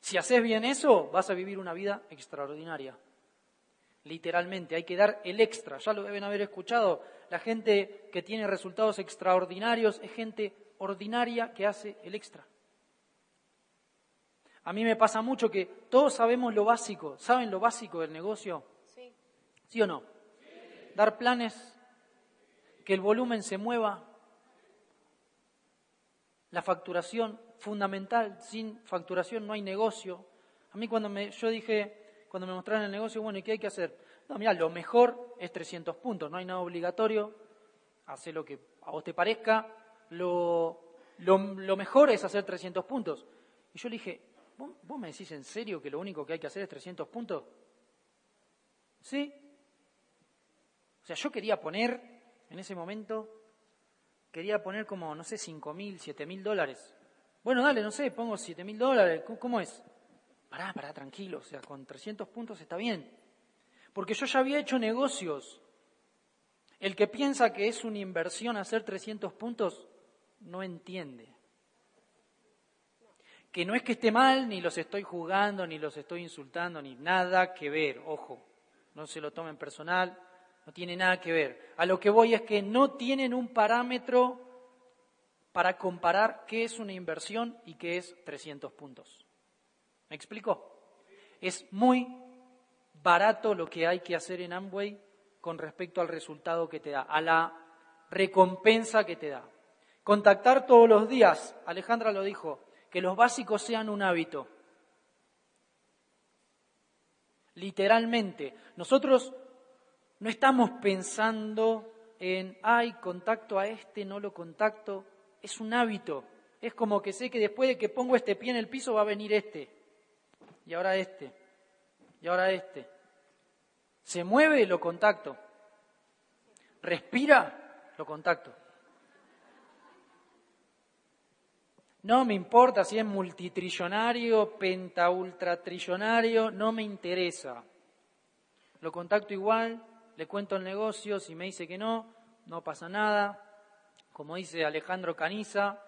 Si haces bien eso, vas a vivir una vida extraordinaria. Literalmente, hay que dar el extra. Ya lo deben haber escuchado. La gente que tiene resultados extraordinarios es gente ordinaria que hace el extra. A mí me pasa mucho que todos sabemos lo básico. ¿Saben lo básico del negocio? ¿Sí o no? Dar planes, que el volumen se mueva, la facturación fundamental, sin facturación no hay negocio. A mí cuando me, yo dije, cuando me mostraron el negocio, bueno, ¿y qué hay que hacer? No, mira, lo mejor es 300 puntos, no hay nada obligatorio, hace lo que a vos te parezca, lo, lo, mejor es hacer 300 puntos. Y yo le dije, ¿vos me decís en serio que lo único que hay que hacer es 300 puntos? Sí, o sea, yo quería poner, en ese momento, quería poner como, no sé, cinco mil, siete mil dólares. Bueno, dale, no sé, pongo siete mil dólares, ¿cómo es? Pará, pará, tranquilo, o sea, con 300 puntos está bien. Porque yo ya había hecho negocios. El que piensa que es una inversión hacer 300 puntos, no entiende. Que no es que esté mal, ni los estoy juzgando, ni los estoy insultando, ni nada que ver, ojo, no se lo tomen personal, no tiene nada que ver. A lo que voy es que no tienen un parámetro para comparar qué es una inversión y qué es 300 puntos. ¿Me explico? Es muy barato lo que hay que hacer en Amway con respecto al resultado que te da, a la recompensa que te da. Contactar todos los días, Alejandra lo dijo, que los básicos sean un hábito. Literalmente, nosotros no estamos pensando en, ay, contacto a este, no lo contacto. Es un hábito. Es como que sé que después de que pongo este pie en el piso va a venir este. Y ahora este. Y ahora este. Se mueve, lo contacto. Respira, lo contacto. No me importa si es multitrillonario, pentaultratrillonario, no me interesa. Lo contacto igual, le cuento el negocio, si me dice que no, no pasa nada. Como dice Alejandro Caniza,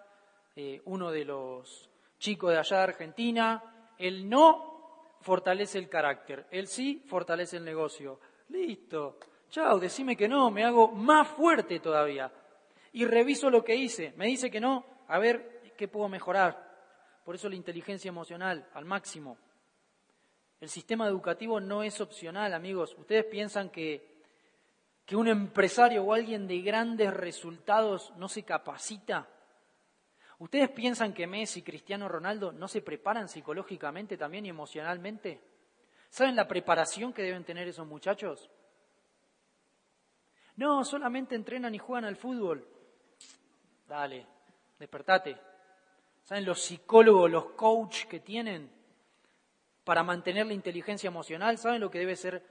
eh, uno de los chicos de allá de Argentina, el no fortalece el carácter, el sí fortalece el negocio. Listo, chao, decime que no, me hago más fuerte todavía. Y reviso lo que hice, me dice que no, a ver qué puedo mejorar. Por eso la inteligencia emocional al máximo. El sistema educativo no es opcional, amigos. ¿Ustedes piensan que, que un empresario o alguien de grandes resultados no se capacita? ¿Ustedes piensan que Messi, Cristiano Ronaldo no se preparan psicológicamente también y emocionalmente? ¿Saben la preparación que deben tener esos muchachos? No, solamente entrenan y juegan al fútbol. Dale, despertate. ¿Saben los psicólogos, los coaches que tienen para mantener la inteligencia emocional? ¿Saben lo que debe ser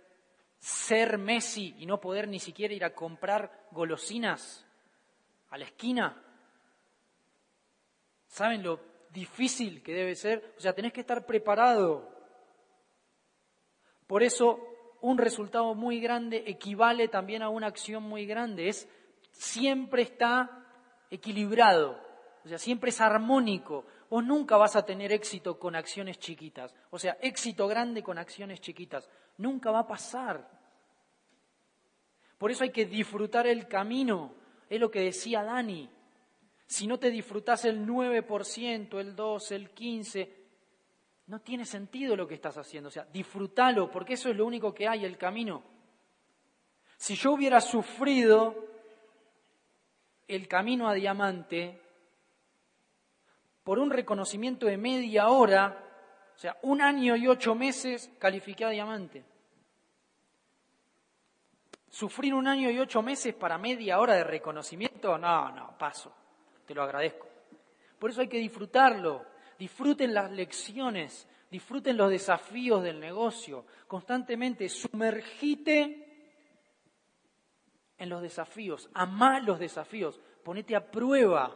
ser Messi y no poder ni siquiera ir a comprar golosinas a la esquina? ¿Saben lo difícil que debe ser? O sea, tenés que estar preparado. Por eso, un resultado muy grande equivale también a una acción muy grande. Es, siempre está equilibrado, o sea, siempre es armónico. Vos nunca vas a tener éxito con acciones chiquitas, o sea, éxito grande con acciones chiquitas. Nunca va a pasar. Por eso hay que disfrutar el camino. Es lo que decía Dani. Si no te disfrutas el 9%, el 2, el 15, no tiene sentido lo que estás haciendo. O sea, disfrútalo, porque eso es lo único que hay, el camino. Si yo hubiera sufrido el camino a diamante por un reconocimiento de media hora, o sea, un año y ocho meses califiqué a diamante. Sufrir un año y ocho meses para media hora de reconocimiento, no, no, paso te lo agradezco. Por eso hay que disfrutarlo, disfruten las lecciones, disfruten los desafíos del negocio, constantemente sumergite en los desafíos, amá los desafíos, ponete a prueba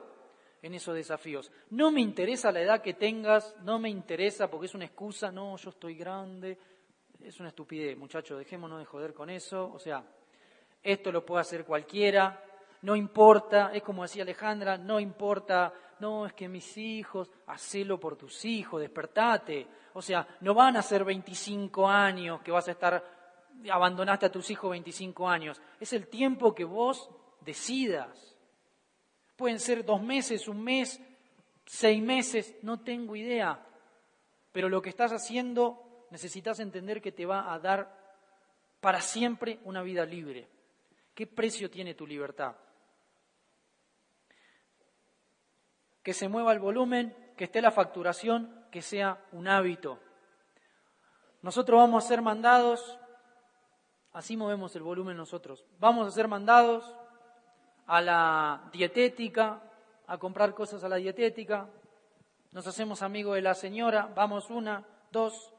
en esos desafíos. No me interesa la edad que tengas, no me interesa porque es una excusa, no, yo estoy grande, es una estupidez, muchachos, dejémonos de joder con eso, o sea, esto lo puede hacer cualquiera, no importa, es como decía Alejandra, no importa, no, es que mis hijos, hacelo por tus hijos, despertate. O sea, no van a ser 25 años que vas a estar, abandonaste a tus hijos 25 años. Es el tiempo que vos decidas. Pueden ser dos meses, un mes, seis meses, no tengo idea. Pero lo que estás haciendo necesitas entender que te va a dar para siempre una vida libre. ¿Qué precio tiene tu libertad? Que se mueva el volumen, que esté la facturación, que sea un hábito. Nosotros vamos a ser mandados, así movemos el volumen nosotros, vamos a ser mandados a la dietética, a comprar cosas a la dietética, nos hacemos amigos de la señora, vamos una, dos,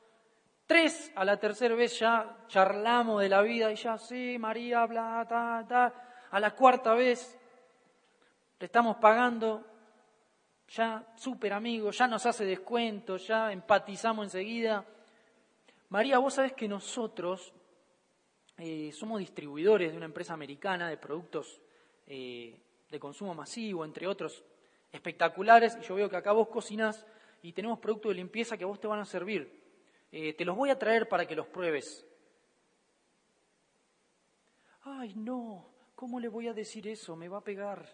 tres, a la tercera vez ya charlamos de la vida y ya, sí, María, bla, ta, ta, a la cuarta vez le estamos pagando ya súper amigos, ya nos hace descuento, ya empatizamos enseguida. María, vos sabés que nosotros eh, somos distribuidores de una empresa americana de productos eh, de consumo masivo, entre otros espectaculares, y yo veo que acá vos cocinás y tenemos productos de limpieza que a vos te van a servir. Eh, te los voy a traer para que los pruebes. Ay, no, ¿cómo le voy a decir eso? Me va a pegar.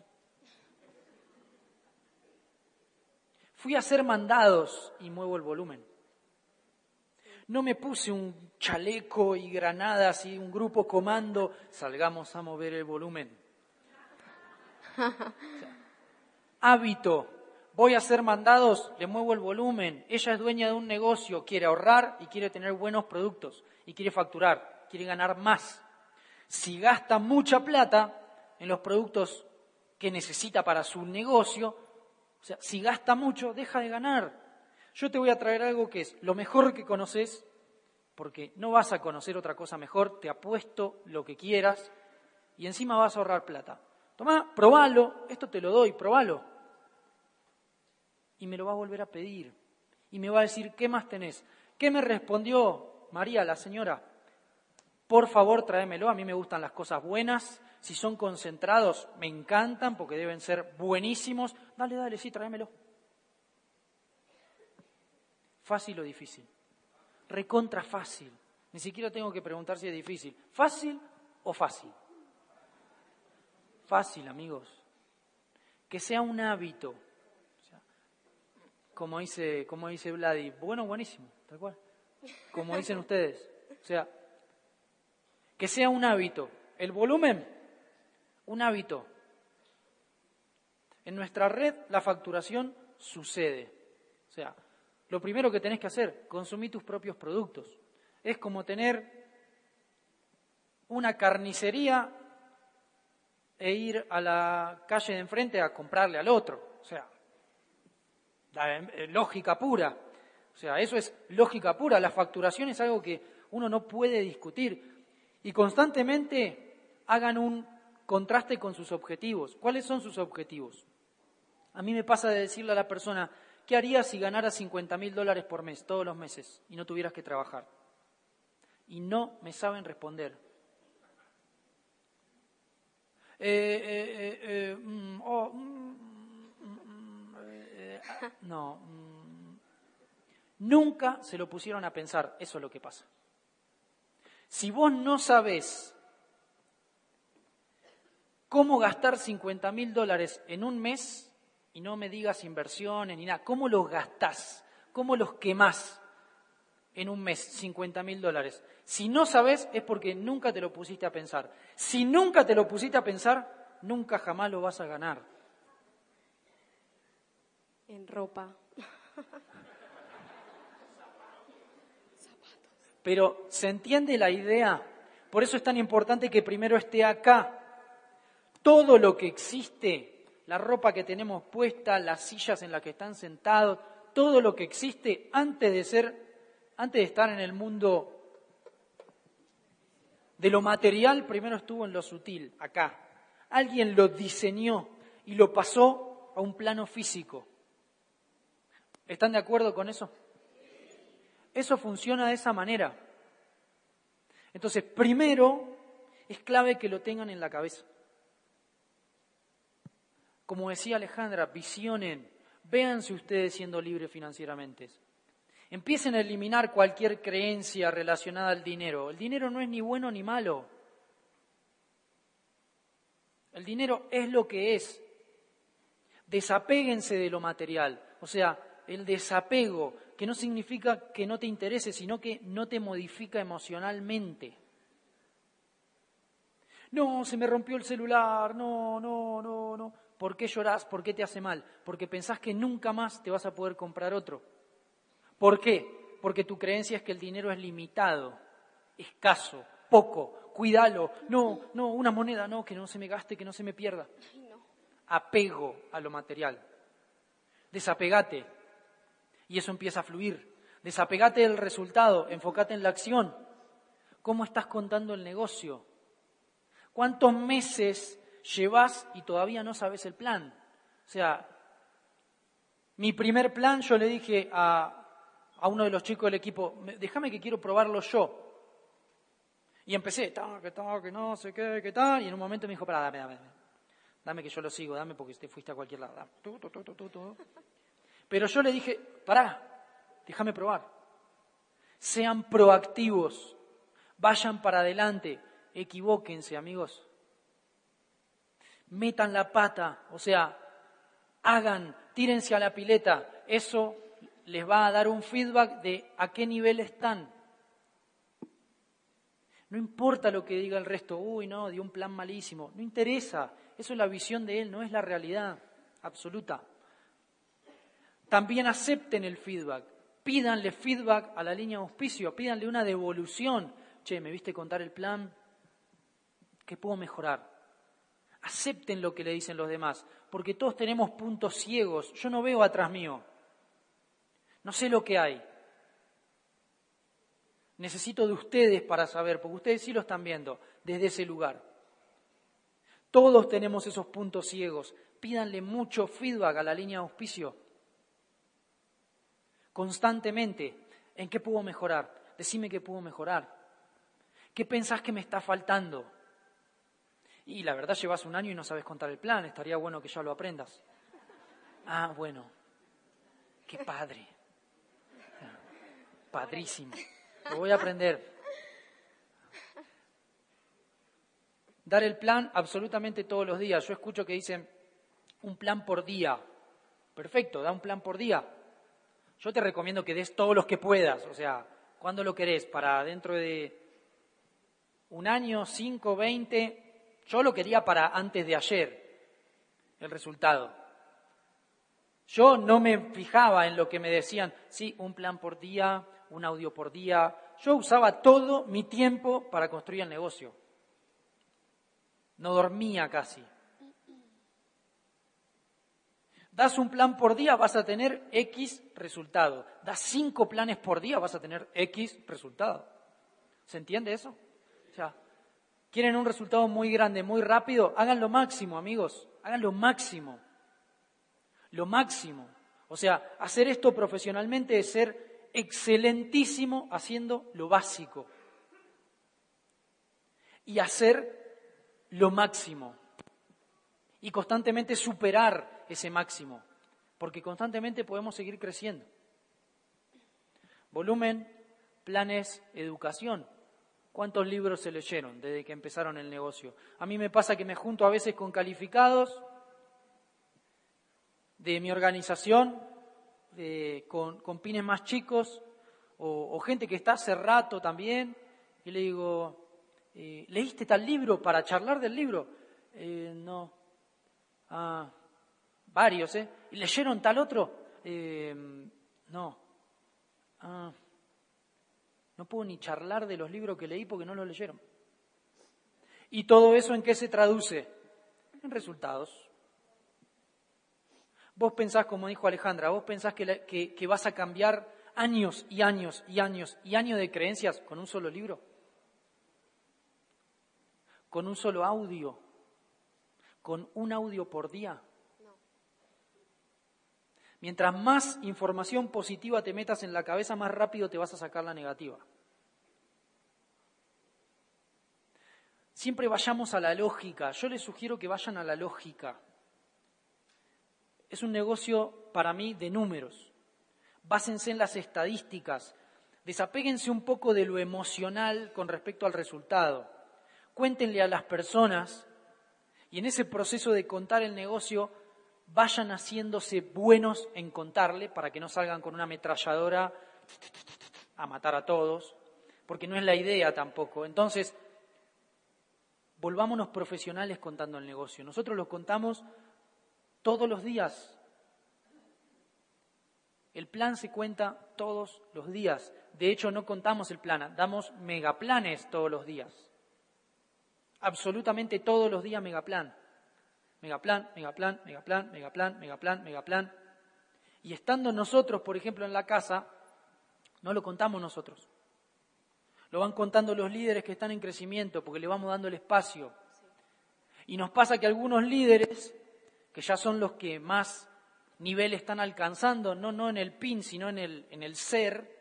Fui a ser mandados y muevo el volumen. No me puse un chaleco y granadas y un grupo comando, salgamos a mover el volumen. [laughs] hábito, voy a ser mandados, le muevo el volumen. Ella es dueña de un negocio, quiere ahorrar y quiere tener buenos productos y quiere facturar, quiere ganar más. Si gasta mucha plata en los productos que necesita para su negocio, o sea, si gasta mucho, deja de ganar. Yo te voy a traer algo que es lo mejor que conoces, porque no vas a conocer otra cosa mejor, te apuesto lo que quieras y encima vas a ahorrar plata. Tomá, probalo, esto te lo doy, probalo. Y me lo va a volver a pedir. Y me va a decir, ¿qué más tenés? ¿Qué me respondió María, la señora? Por favor, tráemelo, a mí me gustan las cosas buenas, si son concentrados, me encantan porque deben ser buenísimos. Dale, dale, sí, tráemelo. ¿Fácil o difícil? Recontra fácil. Ni siquiera tengo que preguntar si es difícil. ¿Fácil o fácil? Fácil, amigos. Que sea un hábito. como dice, como dice Vladi, bueno, buenísimo, tal cual. como dicen ustedes. O sea, que sea un hábito. El volumen, un hábito. En nuestra red la facturación sucede. O sea, lo primero que tenés que hacer, consumir tus propios productos. Es como tener una carnicería e ir a la calle de enfrente a comprarle al otro. O sea, la eh, lógica pura. O sea, eso es lógica pura. La facturación es algo que uno no puede discutir. Y constantemente hagan un contraste con sus objetivos. ¿Cuáles son sus objetivos? A mí me pasa de decirle a la persona, ¿qué harías si ganaras 50 mil dólares por mes, todos los meses, y no tuvieras que trabajar? Y no me saben responder. No, nunca se lo pusieron a pensar, eso es lo que pasa. Si vos no sabés cómo gastar 50 mil dólares en un mes, y no me digas inversiones ni nada, ¿cómo los gastás? ¿Cómo los quemás en un mes 50 mil dólares? Si no sabes es porque nunca te lo pusiste a pensar. Si nunca te lo pusiste a pensar, nunca jamás lo vas a ganar. En ropa. Pero ¿se entiende la idea? Por eso es tan importante que primero esté acá. Todo lo que existe, la ropa que tenemos puesta, las sillas en las que están sentados, todo lo que existe antes de ser, antes de estar en el mundo de lo material primero estuvo en lo sutil, acá. Alguien lo diseñó y lo pasó a un plano físico. ¿Están de acuerdo con eso? Eso funciona de esa manera. Entonces, primero es clave que lo tengan en la cabeza. Como decía Alejandra, visionen, véanse ustedes siendo libres financieramente. Empiecen a eliminar cualquier creencia relacionada al dinero. El dinero no es ni bueno ni malo. El dinero es lo que es. Desapéguense de lo material. O sea, el desapego, que no significa que no te interese, sino que no te modifica emocionalmente. No, se me rompió el celular, no, no, no, no. ¿Por qué llorás? ¿Por qué te hace mal? Porque pensás que nunca más te vas a poder comprar otro. ¿Por qué? Porque tu creencia es que el dinero es limitado, escaso, poco, cuídalo. No, no, una moneda, no, que no se me gaste, que no se me pierda. Apego a lo material. Desapegate. Y eso empieza a fluir. Desapegate del resultado, enfócate en la acción. ¿Cómo estás contando el negocio? ¿Cuántos meses llevas y todavía no sabes el plan? O sea, mi primer plan yo le dije a, a uno de los chicos del equipo, déjame que quiero probarlo yo. Y empecé, que que no sé qué, qué tal, y en un momento me dijo, para, dame, dame, dame que yo lo sigo, dame porque te fuiste a cualquier lado. Pero yo le dije, pará, déjame probar. Sean proactivos, vayan para adelante, equivóquense, amigos. Metan la pata, o sea, hagan, tírense a la pileta. Eso les va a dar un feedback de a qué nivel están. No importa lo que diga el resto, uy, no, dio un plan malísimo, no interesa, eso es la visión de él, no es la realidad absoluta. También acepten el feedback, pídanle feedback a la línea de auspicio, pídanle una devolución. Che, ¿me viste contar el plan? ¿Qué puedo mejorar? Acepten lo que le dicen los demás, porque todos tenemos puntos ciegos. Yo no veo atrás mío. No sé lo que hay. Necesito de ustedes para saber, porque ustedes sí lo están viendo desde ese lugar. Todos tenemos esos puntos ciegos. Pídanle mucho feedback a la línea de auspicio. Constantemente. ¿En qué puedo mejorar? Decime qué puedo mejorar. ¿Qué pensás que me está faltando? Y la verdad llevas un año y no sabes contar el plan. Estaría bueno que ya lo aprendas. Ah, bueno. Qué padre padrísimo. Lo voy a aprender. Dar el plan absolutamente todos los días. Yo escucho que dicen un plan por día. Perfecto, da un plan por día. Yo te recomiendo que des todos los que puedas. O sea, ¿Cuándo lo querés? ¿Para dentro de un año, cinco, veinte? Yo lo quería para antes de ayer, el resultado. Yo no me fijaba en lo que me decían, sí, un plan por día, un audio por día. Yo usaba todo mi tiempo para construir el negocio. No dormía casi. Das un plan por día, vas a tener X resultado. Das cinco planes por día, vas a tener X resultado. ¿Se entiende eso? O quieren un resultado muy grande, muy rápido, hagan lo máximo, amigos, hagan lo máximo. Lo máximo. O sea, hacer esto profesionalmente es ser excelentísimo haciendo lo básico. Y hacer lo máximo. Y constantemente superar ese máximo, porque constantemente podemos seguir creciendo. Volumen, planes, educación. ¿Cuántos libros se leyeron desde que empezaron el negocio? A mí me pasa que me junto a veces con calificados de mi organización, con, pines más chicos, o, gente que está hace rato también, y le digo, eh, ¿leíste tal libro para charlar del libro? Eh, no. Ah, varios, ¿eh? ¿Y leyeron tal otro? Eh, no. Ah, no puedo ni charlar de los libros que leí porque no los leyeron. ¿Y todo eso en qué se traduce? En resultados. Vos pensás, como dijo Alejandra, vos pensás que, que vas a cambiar años y años y años y años de creencias con un solo libro, con un solo audio, con un audio por día. Mientras más información positiva te metas en la cabeza, más rápido te vas a sacar la negativa. Siempre vayamos a la lógica. Yo les sugiero que vayan a la lógica. Es un negocio para mí de números. Básense en las estadísticas. Desapéguense un poco de lo emocional con respecto al resultado. Cuéntenle a las personas y en ese proceso de contar el negocio, vayan haciéndose buenos en contarle para que no salgan con una ametralladora a matar a todos, porque no es la idea tampoco. Entonces, volvámonos profesionales contando el negocio. Nosotros lo contamos todos los días. El plan se cuenta todos los días. De hecho, no contamos el plan, damos megaplanes todos los días. Absolutamente todos los días megaplan megaplan, megaplan, megaplan, megaplan, megaplan, megaplan. Y estando nosotros, por ejemplo, en la casa, no lo contamos nosotros. Lo van contando los líderes que están en crecimiento, porque le vamos dando el espacio. Y nos pasa que algunos líderes, que ya son los que más nivel están alcanzando, no, no en el PIN, sino en el, en el ser,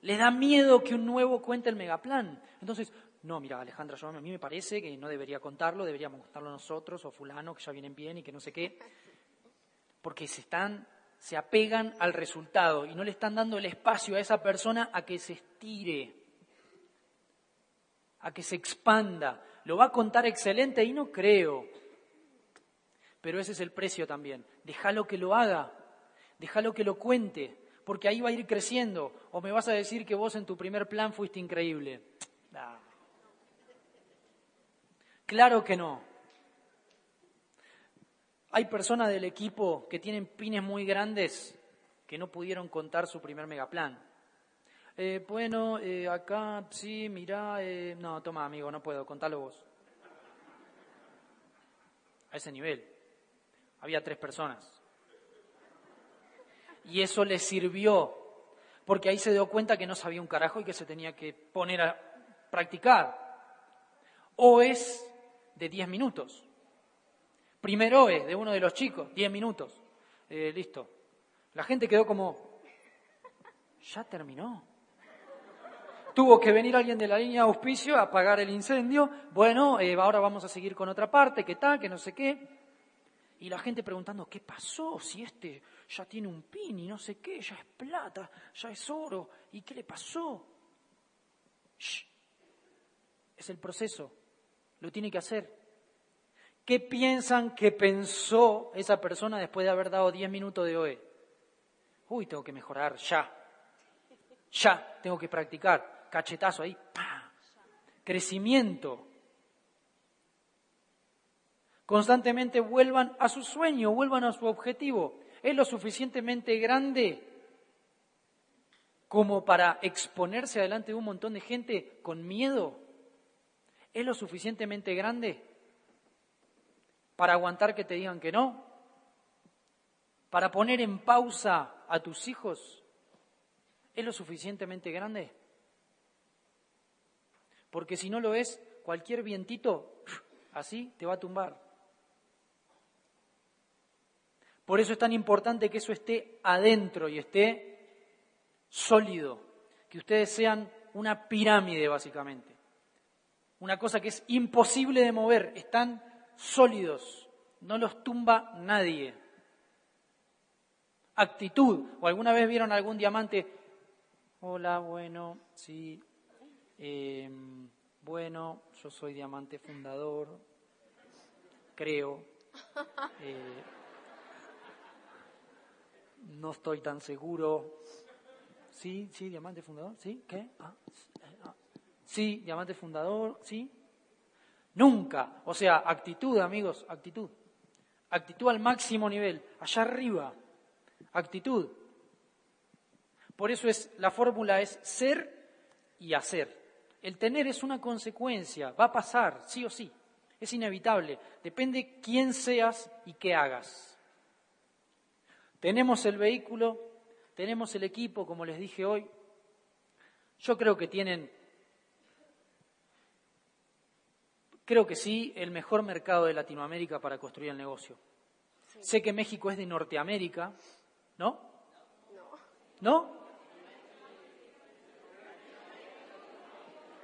les da miedo que un nuevo cuente el megaplan. Entonces, no, mira, Alejandra, a mí me parece que no debería contarlo, deberíamos contarlo nosotros o fulano, que ya vienen bien y que no sé qué, porque se están, se apegan al resultado y no le están dando el espacio a esa persona a que se estire, a que se expanda. Lo va a contar excelente y no creo, pero ese es el precio también. Déjalo que lo haga, déjalo que lo cuente, porque ahí va a ir creciendo. O me vas a decir que vos en tu primer plan fuiste increíble. Claro que no. Hay personas del equipo que tienen pines muy grandes que no pudieron contar su primer megaplan. Eh, bueno, eh, acá sí, mirá, eh, no, toma amigo, no puedo, contalo vos. A ese nivel. Había tres personas. Y eso le sirvió, porque ahí se dio cuenta que no sabía un carajo y que se tenía que poner a practicar. O es de 10 minutos. Primero es de uno de los chicos, 10 minutos. Eh, listo. La gente quedó como, ya terminó. Tuvo que venir alguien de la línea de auspicio a apagar el incendio. Bueno, eh, ahora vamos a seguir con otra parte, ¿qué tal? Que no sé qué. Y la gente preguntando, ¿qué pasó? Si este ya tiene un pin y no sé qué, ya es plata, ya es oro, ¿y qué le pasó? Es el proceso. Lo tiene que hacer. ¿Qué piensan que pensó esa persona después de haber dado 10 minutos de OE? Uy, tengo que mejorar ya. Ya, tengo que practicar. Cachetazo ahí. Crecimiento. Constantemente vuelvan a su sueño, vuelvan a su objetivo. ¿Es lo suficientemente grande como para exponerse delante de un montón de gente con miedo? ¿Es lo suficientemente grande para aguantar que te digan que no? ¿Para poner en pausa a tus hijos? ¿Es lo suficientemente grande? Porque si no lo es, cualquier vientito así te va a tumbar. Por eso es tan importante que eso esté adentro y esté sólido, que ustedes sean una pirámide básicamente, una cosa que es imposible de mover, están sólidos, no los tumba nadie. Actitud, o alguna vez vieron algún diamante Hola, bueno, sí. Em, bueno, yo soy diamante fundador, creo. Eh, no estoy tan seguro. Sí, sí, diamante fundador, sí, ¿qué? Ah, ah. Sí, diamante fundador, sí. Nunca, o sea, actitud, amigos, actitud. Actitud al máximo nivel, allá arriba. Actitud. Por eso es, la fórmula es ser y hacer. El tener es una consecuencia, va a pasar, sí o sí, es inevitable. Depende quién seas y qué hagas. Tenemos el vehículo, tenemos el equipo, como les dije hoy. Yo creo que tienen, creo que sí, el mejor mercado de Latinoamérica para construir el negocio. Sé que México es de Norteamérica, ¿no? No. ¿No?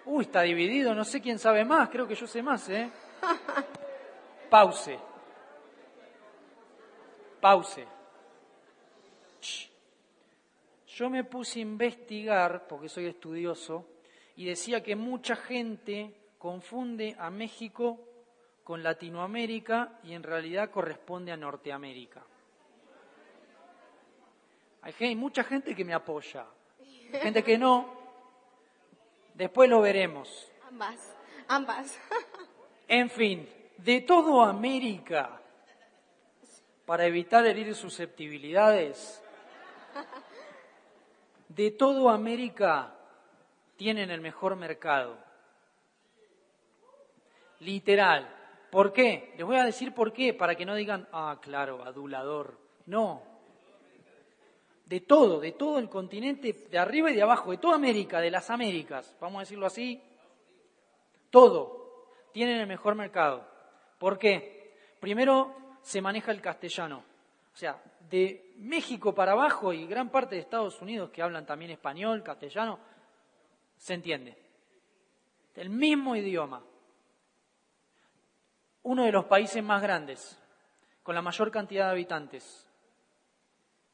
Uy, está dividido, no sé quién sabe más, creo que yo sé más, ¿eh? [laughs] Pause. Pause. Yo me puse a investigar, porque soy estudioso, y decía que mucha gente confunde a México con Latinoamérica y en realidad corresponde a Norteamérica. Hay mucha gente que me apoya, gente que no, Después lo veremos. Ambas, ambas. [laughs] en fin, de todo América, para evitar herir susceptibilidades, de todo América tienen el mejor mercado. Literal. ¿Por qué? Les voy a decir por qué, para que no digan, ah, claro, adulador. No, de todo, de todo el continente, de arriba y de abajo, de toda América, de las Américas, vamos a decirlo así, todo, tienen el mejor mercado. ¿Por qué? Primero se maneja el castellano. O sea, de México para abajo y gran parte de Estados Unidos que hablan también español, castellano, se entiende. El mismo idioma. Uno de los países más grandes, con la mayor cantidad de habitantes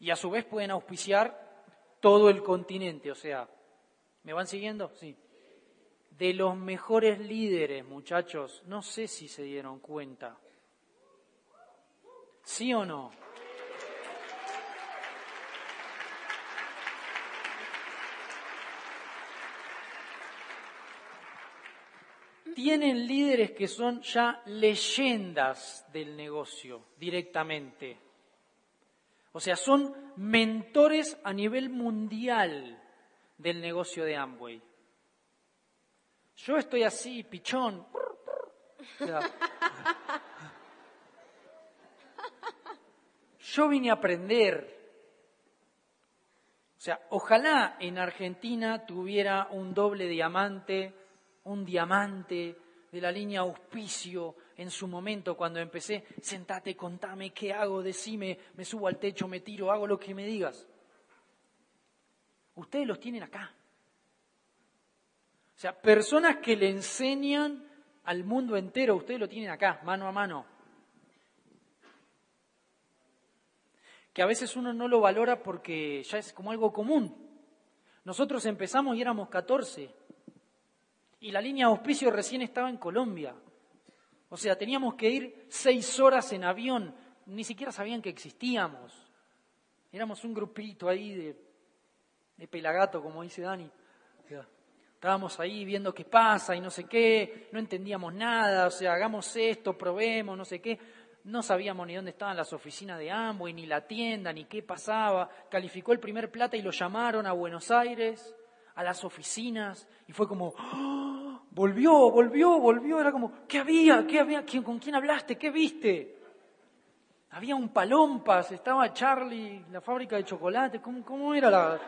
y a su vez pueden auspiciar todo el continente. O sea, ¿me van siguiendo? Sí. De los mejores líderes, muchachos, no sé si se dieron cuenta. ¿Sí o no? Tienen líderes que son ya leyendas del negocio directamente. O sea, son mentores a nivel mundial del negocio de Amway. Yo estoy así, pichón. yo vine a aprender. O sea, ojalá en Argentina tuviera un doble diamante, un diamante de la línea auspicio en su momento cuando empecé, sentate, contame qué hago, decime, me subo al techo, me tiro, hago lo que me digas. Ustedes los tienen acá. O sea, personas que le enseñan al mundo entero, ustedes lo tienen acá, mano a mano. Que a veces uno no lo valora porque ya es como algo común. Nosotros empezamos y éramos 14. Y la línea de auspicio recién estaba en Colombia. O sea, teníamos que ir seis horas en avión, ni siquiera sabían que existíamos. Éramos un grupito ahí de, pelagato, como dice Dani. Estábamos ahí viendo qué pasa y no sé qué, no entendíamos nada, o sea, hagamos esto, probemos, no sé qué. No sabíamos ni dónde estaban las oficinas de Amway, ni la tienda, ni qué pasaba. Calificó el primer plata y lo llamaron a Buenos Aires, a las oficinas, y fue como, ¡Oh! Volvió, volvió, volvió. Era como, ¿qué había? ¿Qué había? ¿Con quién hablaste? ¿Qué viste? Había un palompas, estaba Charlie, la fábrica de chocolate. ¿Cómo, cómo era la...?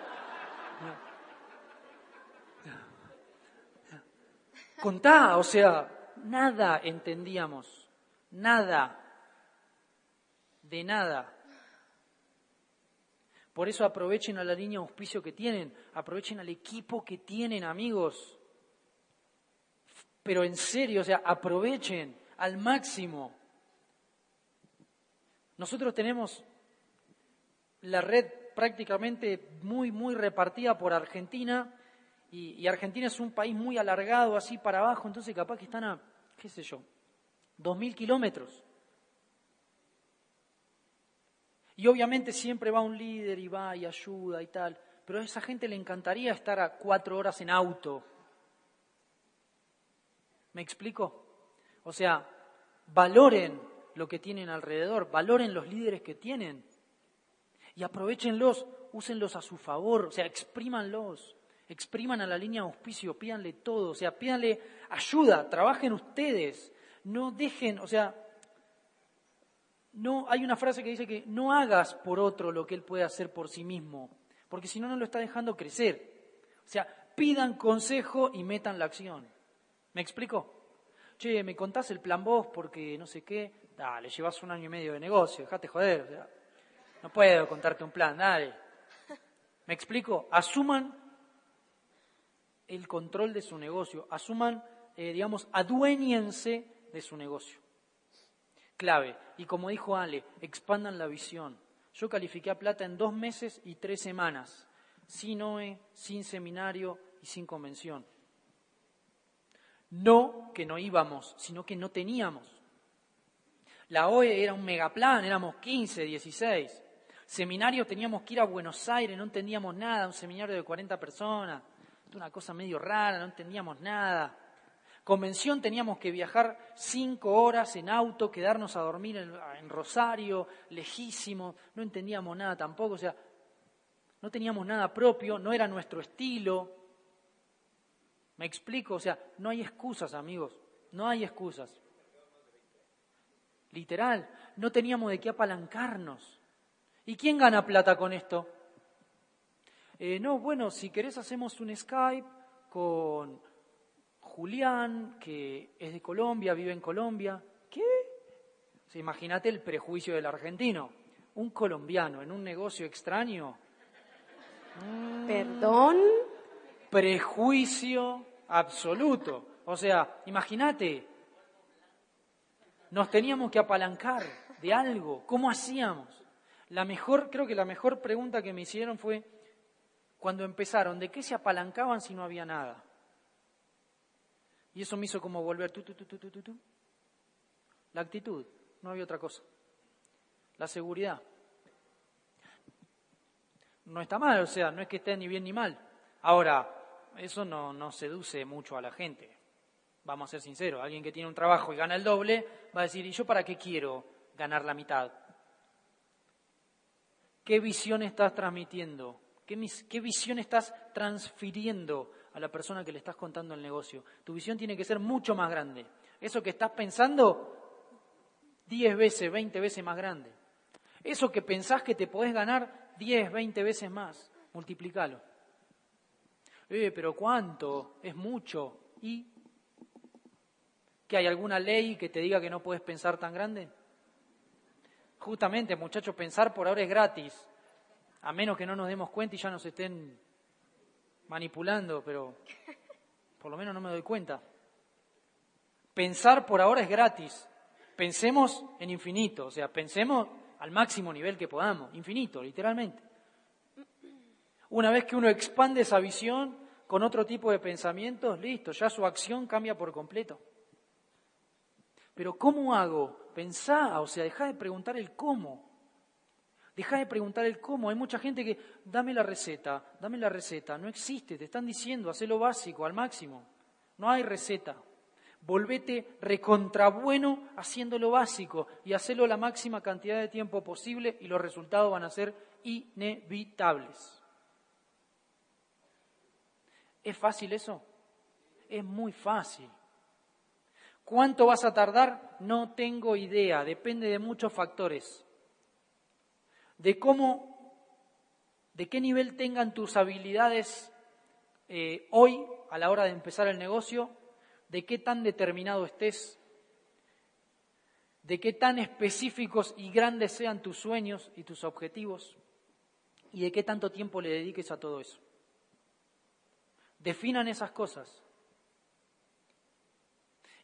Contá, o sea, nada entendíamos, nada, de nada. Por eso aprovechen a la línea de auspicio que tienen, aprovechen al equipo que tienen, amigos. Pero en serio, o sea, aprovechen al máximo. Nosotros tenemos la red prácticamente muy, muy repartida por Argentina y, Argentina es un país muy alargado así para abajo, entonces capaz que están a, qué sé yo, dos mil kilómetros. Y obviamente siempre va un líder y va y ayuda y tal, pero a esa gente le encantaría estar a cuatro horas en auto. ¿Me explico? O sea, valoren lo que tienen alrededor, valoren los líderes que tienen y aprovechenlos, úsenlos a su favor, o sea, exprímanlos expriman a la línea de auspicio, pídanle todo, o sea, pídanle ayuda, trabajen ustedes, no dejen, o sea, no hay una frase que dice que no hagas por otro lo que él puede hacer por sí mismo, porque si no no lo está dejando crecer. O sea, pidan consejo y metan la acción. ¿Me explico? Che, me contás el plan vos porque no sé qué, dale, llevas un año y medio de negocio, dejate joder, o sea, no puedo contarte un plan, dale. [laughs] ¿Me explico? Asuman el control de su negocio, asuman, eh, digamos, adueñense de su negocio. Clave. Y como dijo Ale, expandan la visión. Yo califiqué a plata en dos meses y tres semanas, sin OE, sin seminario y sin convención. No que no íbamos, sino que no teníamos. La OE era un megaplan, éramos 15, 16. Seminario teníamos que ir a Buenos Aires, no entendíamos nada, un seminario de 40 personas una cosa medio rara, no entendíamos nada. Convención teníamos que viajar cinco horas en auto, quedarnos a dormir en, Rosario, lejísimo, no entendíamos nada tampoco, o sea, no teníamos nada propio, no era nuestro estilo. ¿Me explico? O sea, no hay excusas, amigos, no hay excusas. Literal, no teníamos de qué apalancarnos. ¿Y quién gana plata con esto? Eh, no, bueno, si querés hacemos un Skype con Julián, que es de Colombia, vive en Colombia. ¿Qué? Imagínate el prejuicio del argentino. Un colombiano en un negocio extraño. ¿Perdón? Prejuicio absoluto. O sea, imagínate, nos teníamos que apalancar de algo. ¿Cómo hacíamos? La mejor, creo que la mejor pregunta que me hicieron fue, cuando empezaron, ¿de qué se apalancaban si no había nada? Y eso me hizo como volver, tú, tú, tú, tú, tú, tú. La actitud, no había otra cosa. La seguridad. No está mal, o sea, no es que esté ni bien ni mal. Ahora, eso no, no seduce mucho a la gente. Vamos a ser sinceros, alguien que tiene un trabajo y gana el doble va a decir, ¿y yo para qué quiero ganar la mitad? ¿Qué visión estás transmitiendo? ¿Qué, visión estás transfiriendo a la persona que le estás contando el negocio? Tu visión tiene que ser mucho más grande. Eso que estás pensando, 10 veces, 20 veces más grande. Eso que pensás que te podés ganar, 10, 20 veces más. Multiplicalo. Eh, pero ¿cuánto? Es mucho. ¿Y que hay alguna ley que te diga que no puedes pensar tan grande? Justamente, muchachos, pensar por ahora es gratis a menos que no nos demos cuenta y ya nos estén manipulando, pero por lo menos no me doy cuenta. Pensar por ahora es gratis. Pensemos en infinito, o sea, pensemos al máximo nivel que podamos, infinito, literalmente. Una vez que uno expande esa visión con otro tipo de pensamientos, listo, ya su acción cambia por completo. Pero ¿cómo hago? Pensá, o sea, deja de preguntar el cómo. Deja de preguntar el cómo. Hay mucha gente que, dame la receta, dame la receta. No existe, te están diciendo, haz lo básico, al máximo. No hay receta. Volvete recontrabueno haciendo lo básico y hacelo la máxima cantidad de tiempo posible y los resultados van a ser inevitables. ¿Es fácil eso? Es muy fácil. ¿Cuánto vas a tardar? No tengo idea, depende de muchos factores. De cómo, de qué nivel tengan tus habilidades eh, hoy a la hora de empezar el negocio, de qué tan determinado estés, de qué tan específicos y grandes sean tus sueños y tus objetivos, y de qué tanto tiempo le dediques a todo eso. Definan esas cosas.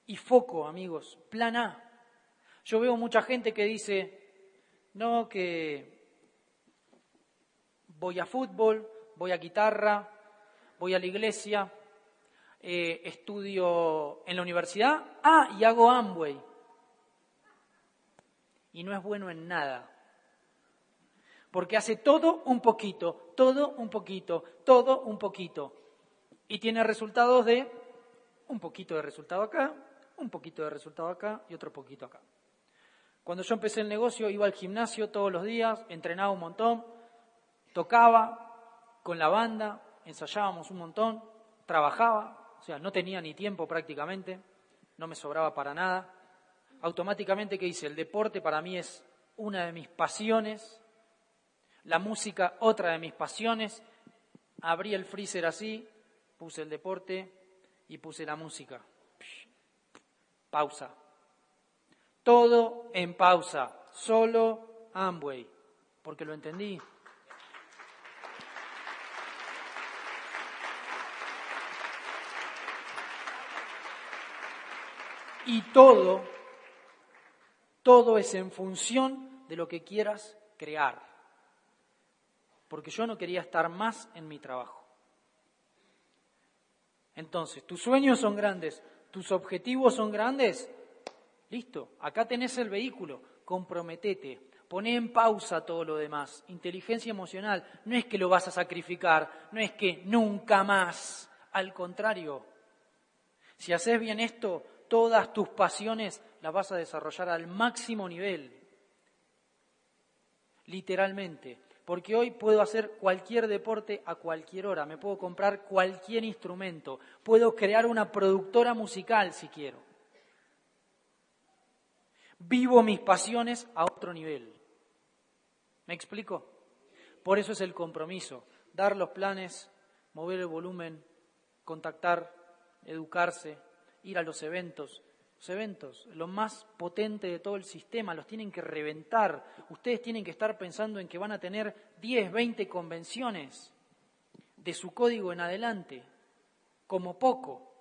Y foco, amigos, plan A. Yo veo mucha gente que dice, no, que voy a fútbol, voy a guitarra, voy a la iglesia, eh, estudio en la universidad, ah, y hago Amway. Y no es bueno en nada. Porque hace todo un poquito, todo un poquito, todo un poquito. Y tiene resultados de un poquito de resultado acá, un poquito de resultado acá y otro poquito acá. Cuando yo empecé el negocio iba al gimnasio todos los días, entrenaba un montón, tocaba con la banda, ensayábamos un montón, trabajaba, o sea, no tenía ni tiempo prácticamente, no me sobraba para nada. Automáticamente, ¿qué hice? El deporte para mí es una de mis pasiones, la música otra de mis pasiones. Abrí el freezer así, puse el deporte y puse la música. Pausa. Todo en pausa, solo Amway, porque lo entendí. Y todo, todo es en función de lo que quieras crear. Porque yo no quería estar más en mi trabajo. Entonces, tus sueños son grandes, tus objetivos son grandes. Listo, acá tenés el vehículo, comprometete, poné en pausa todo lo demás. Inteligencia emocional, no es que lo vas a sacrificar, no es que nunca más, al contrario. Si haces bien esto, todas tus pasiones las vas a desarrollar al máximo nivel, literalmente, porque hoy puedo hacer cualquier deporte a cualquier hora, me puedo comprar cualquier instrumento, puedo crear una productora musical si quiero. Vivo mis pasiones a otro nivel. ¿Me explico? Por eso es el compromiso, dar los planes, mover el volumen, contactar, educarse, ir a los eventos. Los eventos, lo más potente de todo el sistema, los tienen que reventar. Ustedes tienen que estar pensando en que van a tener 10, 20 convenciones de su código en adelante, como poco.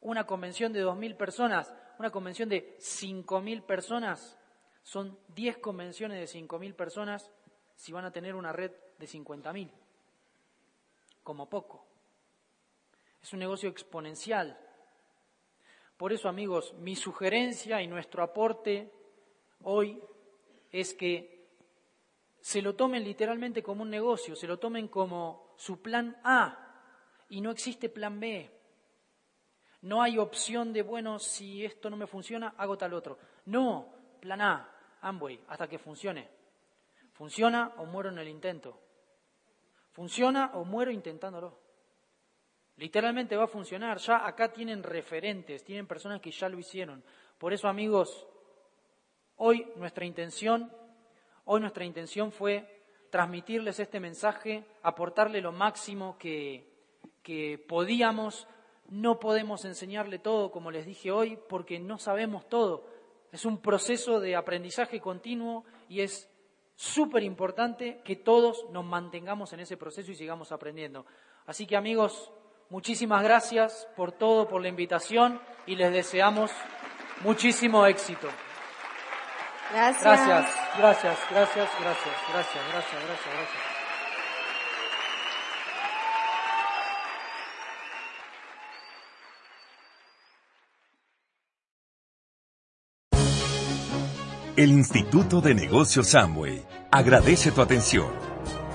Una convención de 2.000 personas, una convención de 5.000 personas, son 10 convenciones de 5.000 personas si van a tener una red de 50.000, como poco. Es un negocio exponencial. Por eso, amigos, mi sugerencia y nuestro aporte hoy es que se lo tomen literalmente como un negocio, se lo tomen como su plan A y no existe plan B. No hay opción de, bueno, si esto no me funciona, hago tal otro. No, plan A, Amway, hasta que funcione. Funciona o muero en el intento. Funciona o muero intentándolo. Literalmente va a funcionar. Ya acá tienen referentes, tienen personas que ya lo hicieron. Por eso, amigos, hoy nuestra intención, hoy nuestra intención fue transmitirles este mensaje, aportarle lo máximo que, que podíamos. No podemos enseñarle todo, como les dije hoy, porque no sabemos todo. Es un proceso de aprendizaje continuo y es súper importante que todos nos mantengamos en ese proceso y sigamos aprendiendo. Así que amigos, Muchísimas gracias por todo, por la invitación y les deseamos muchísimo éxito. Gracias. Gracias, gracias, gracias, gracias, gracias, gracias, gracias. El Instituto de Negocios Samway agradece tu atención.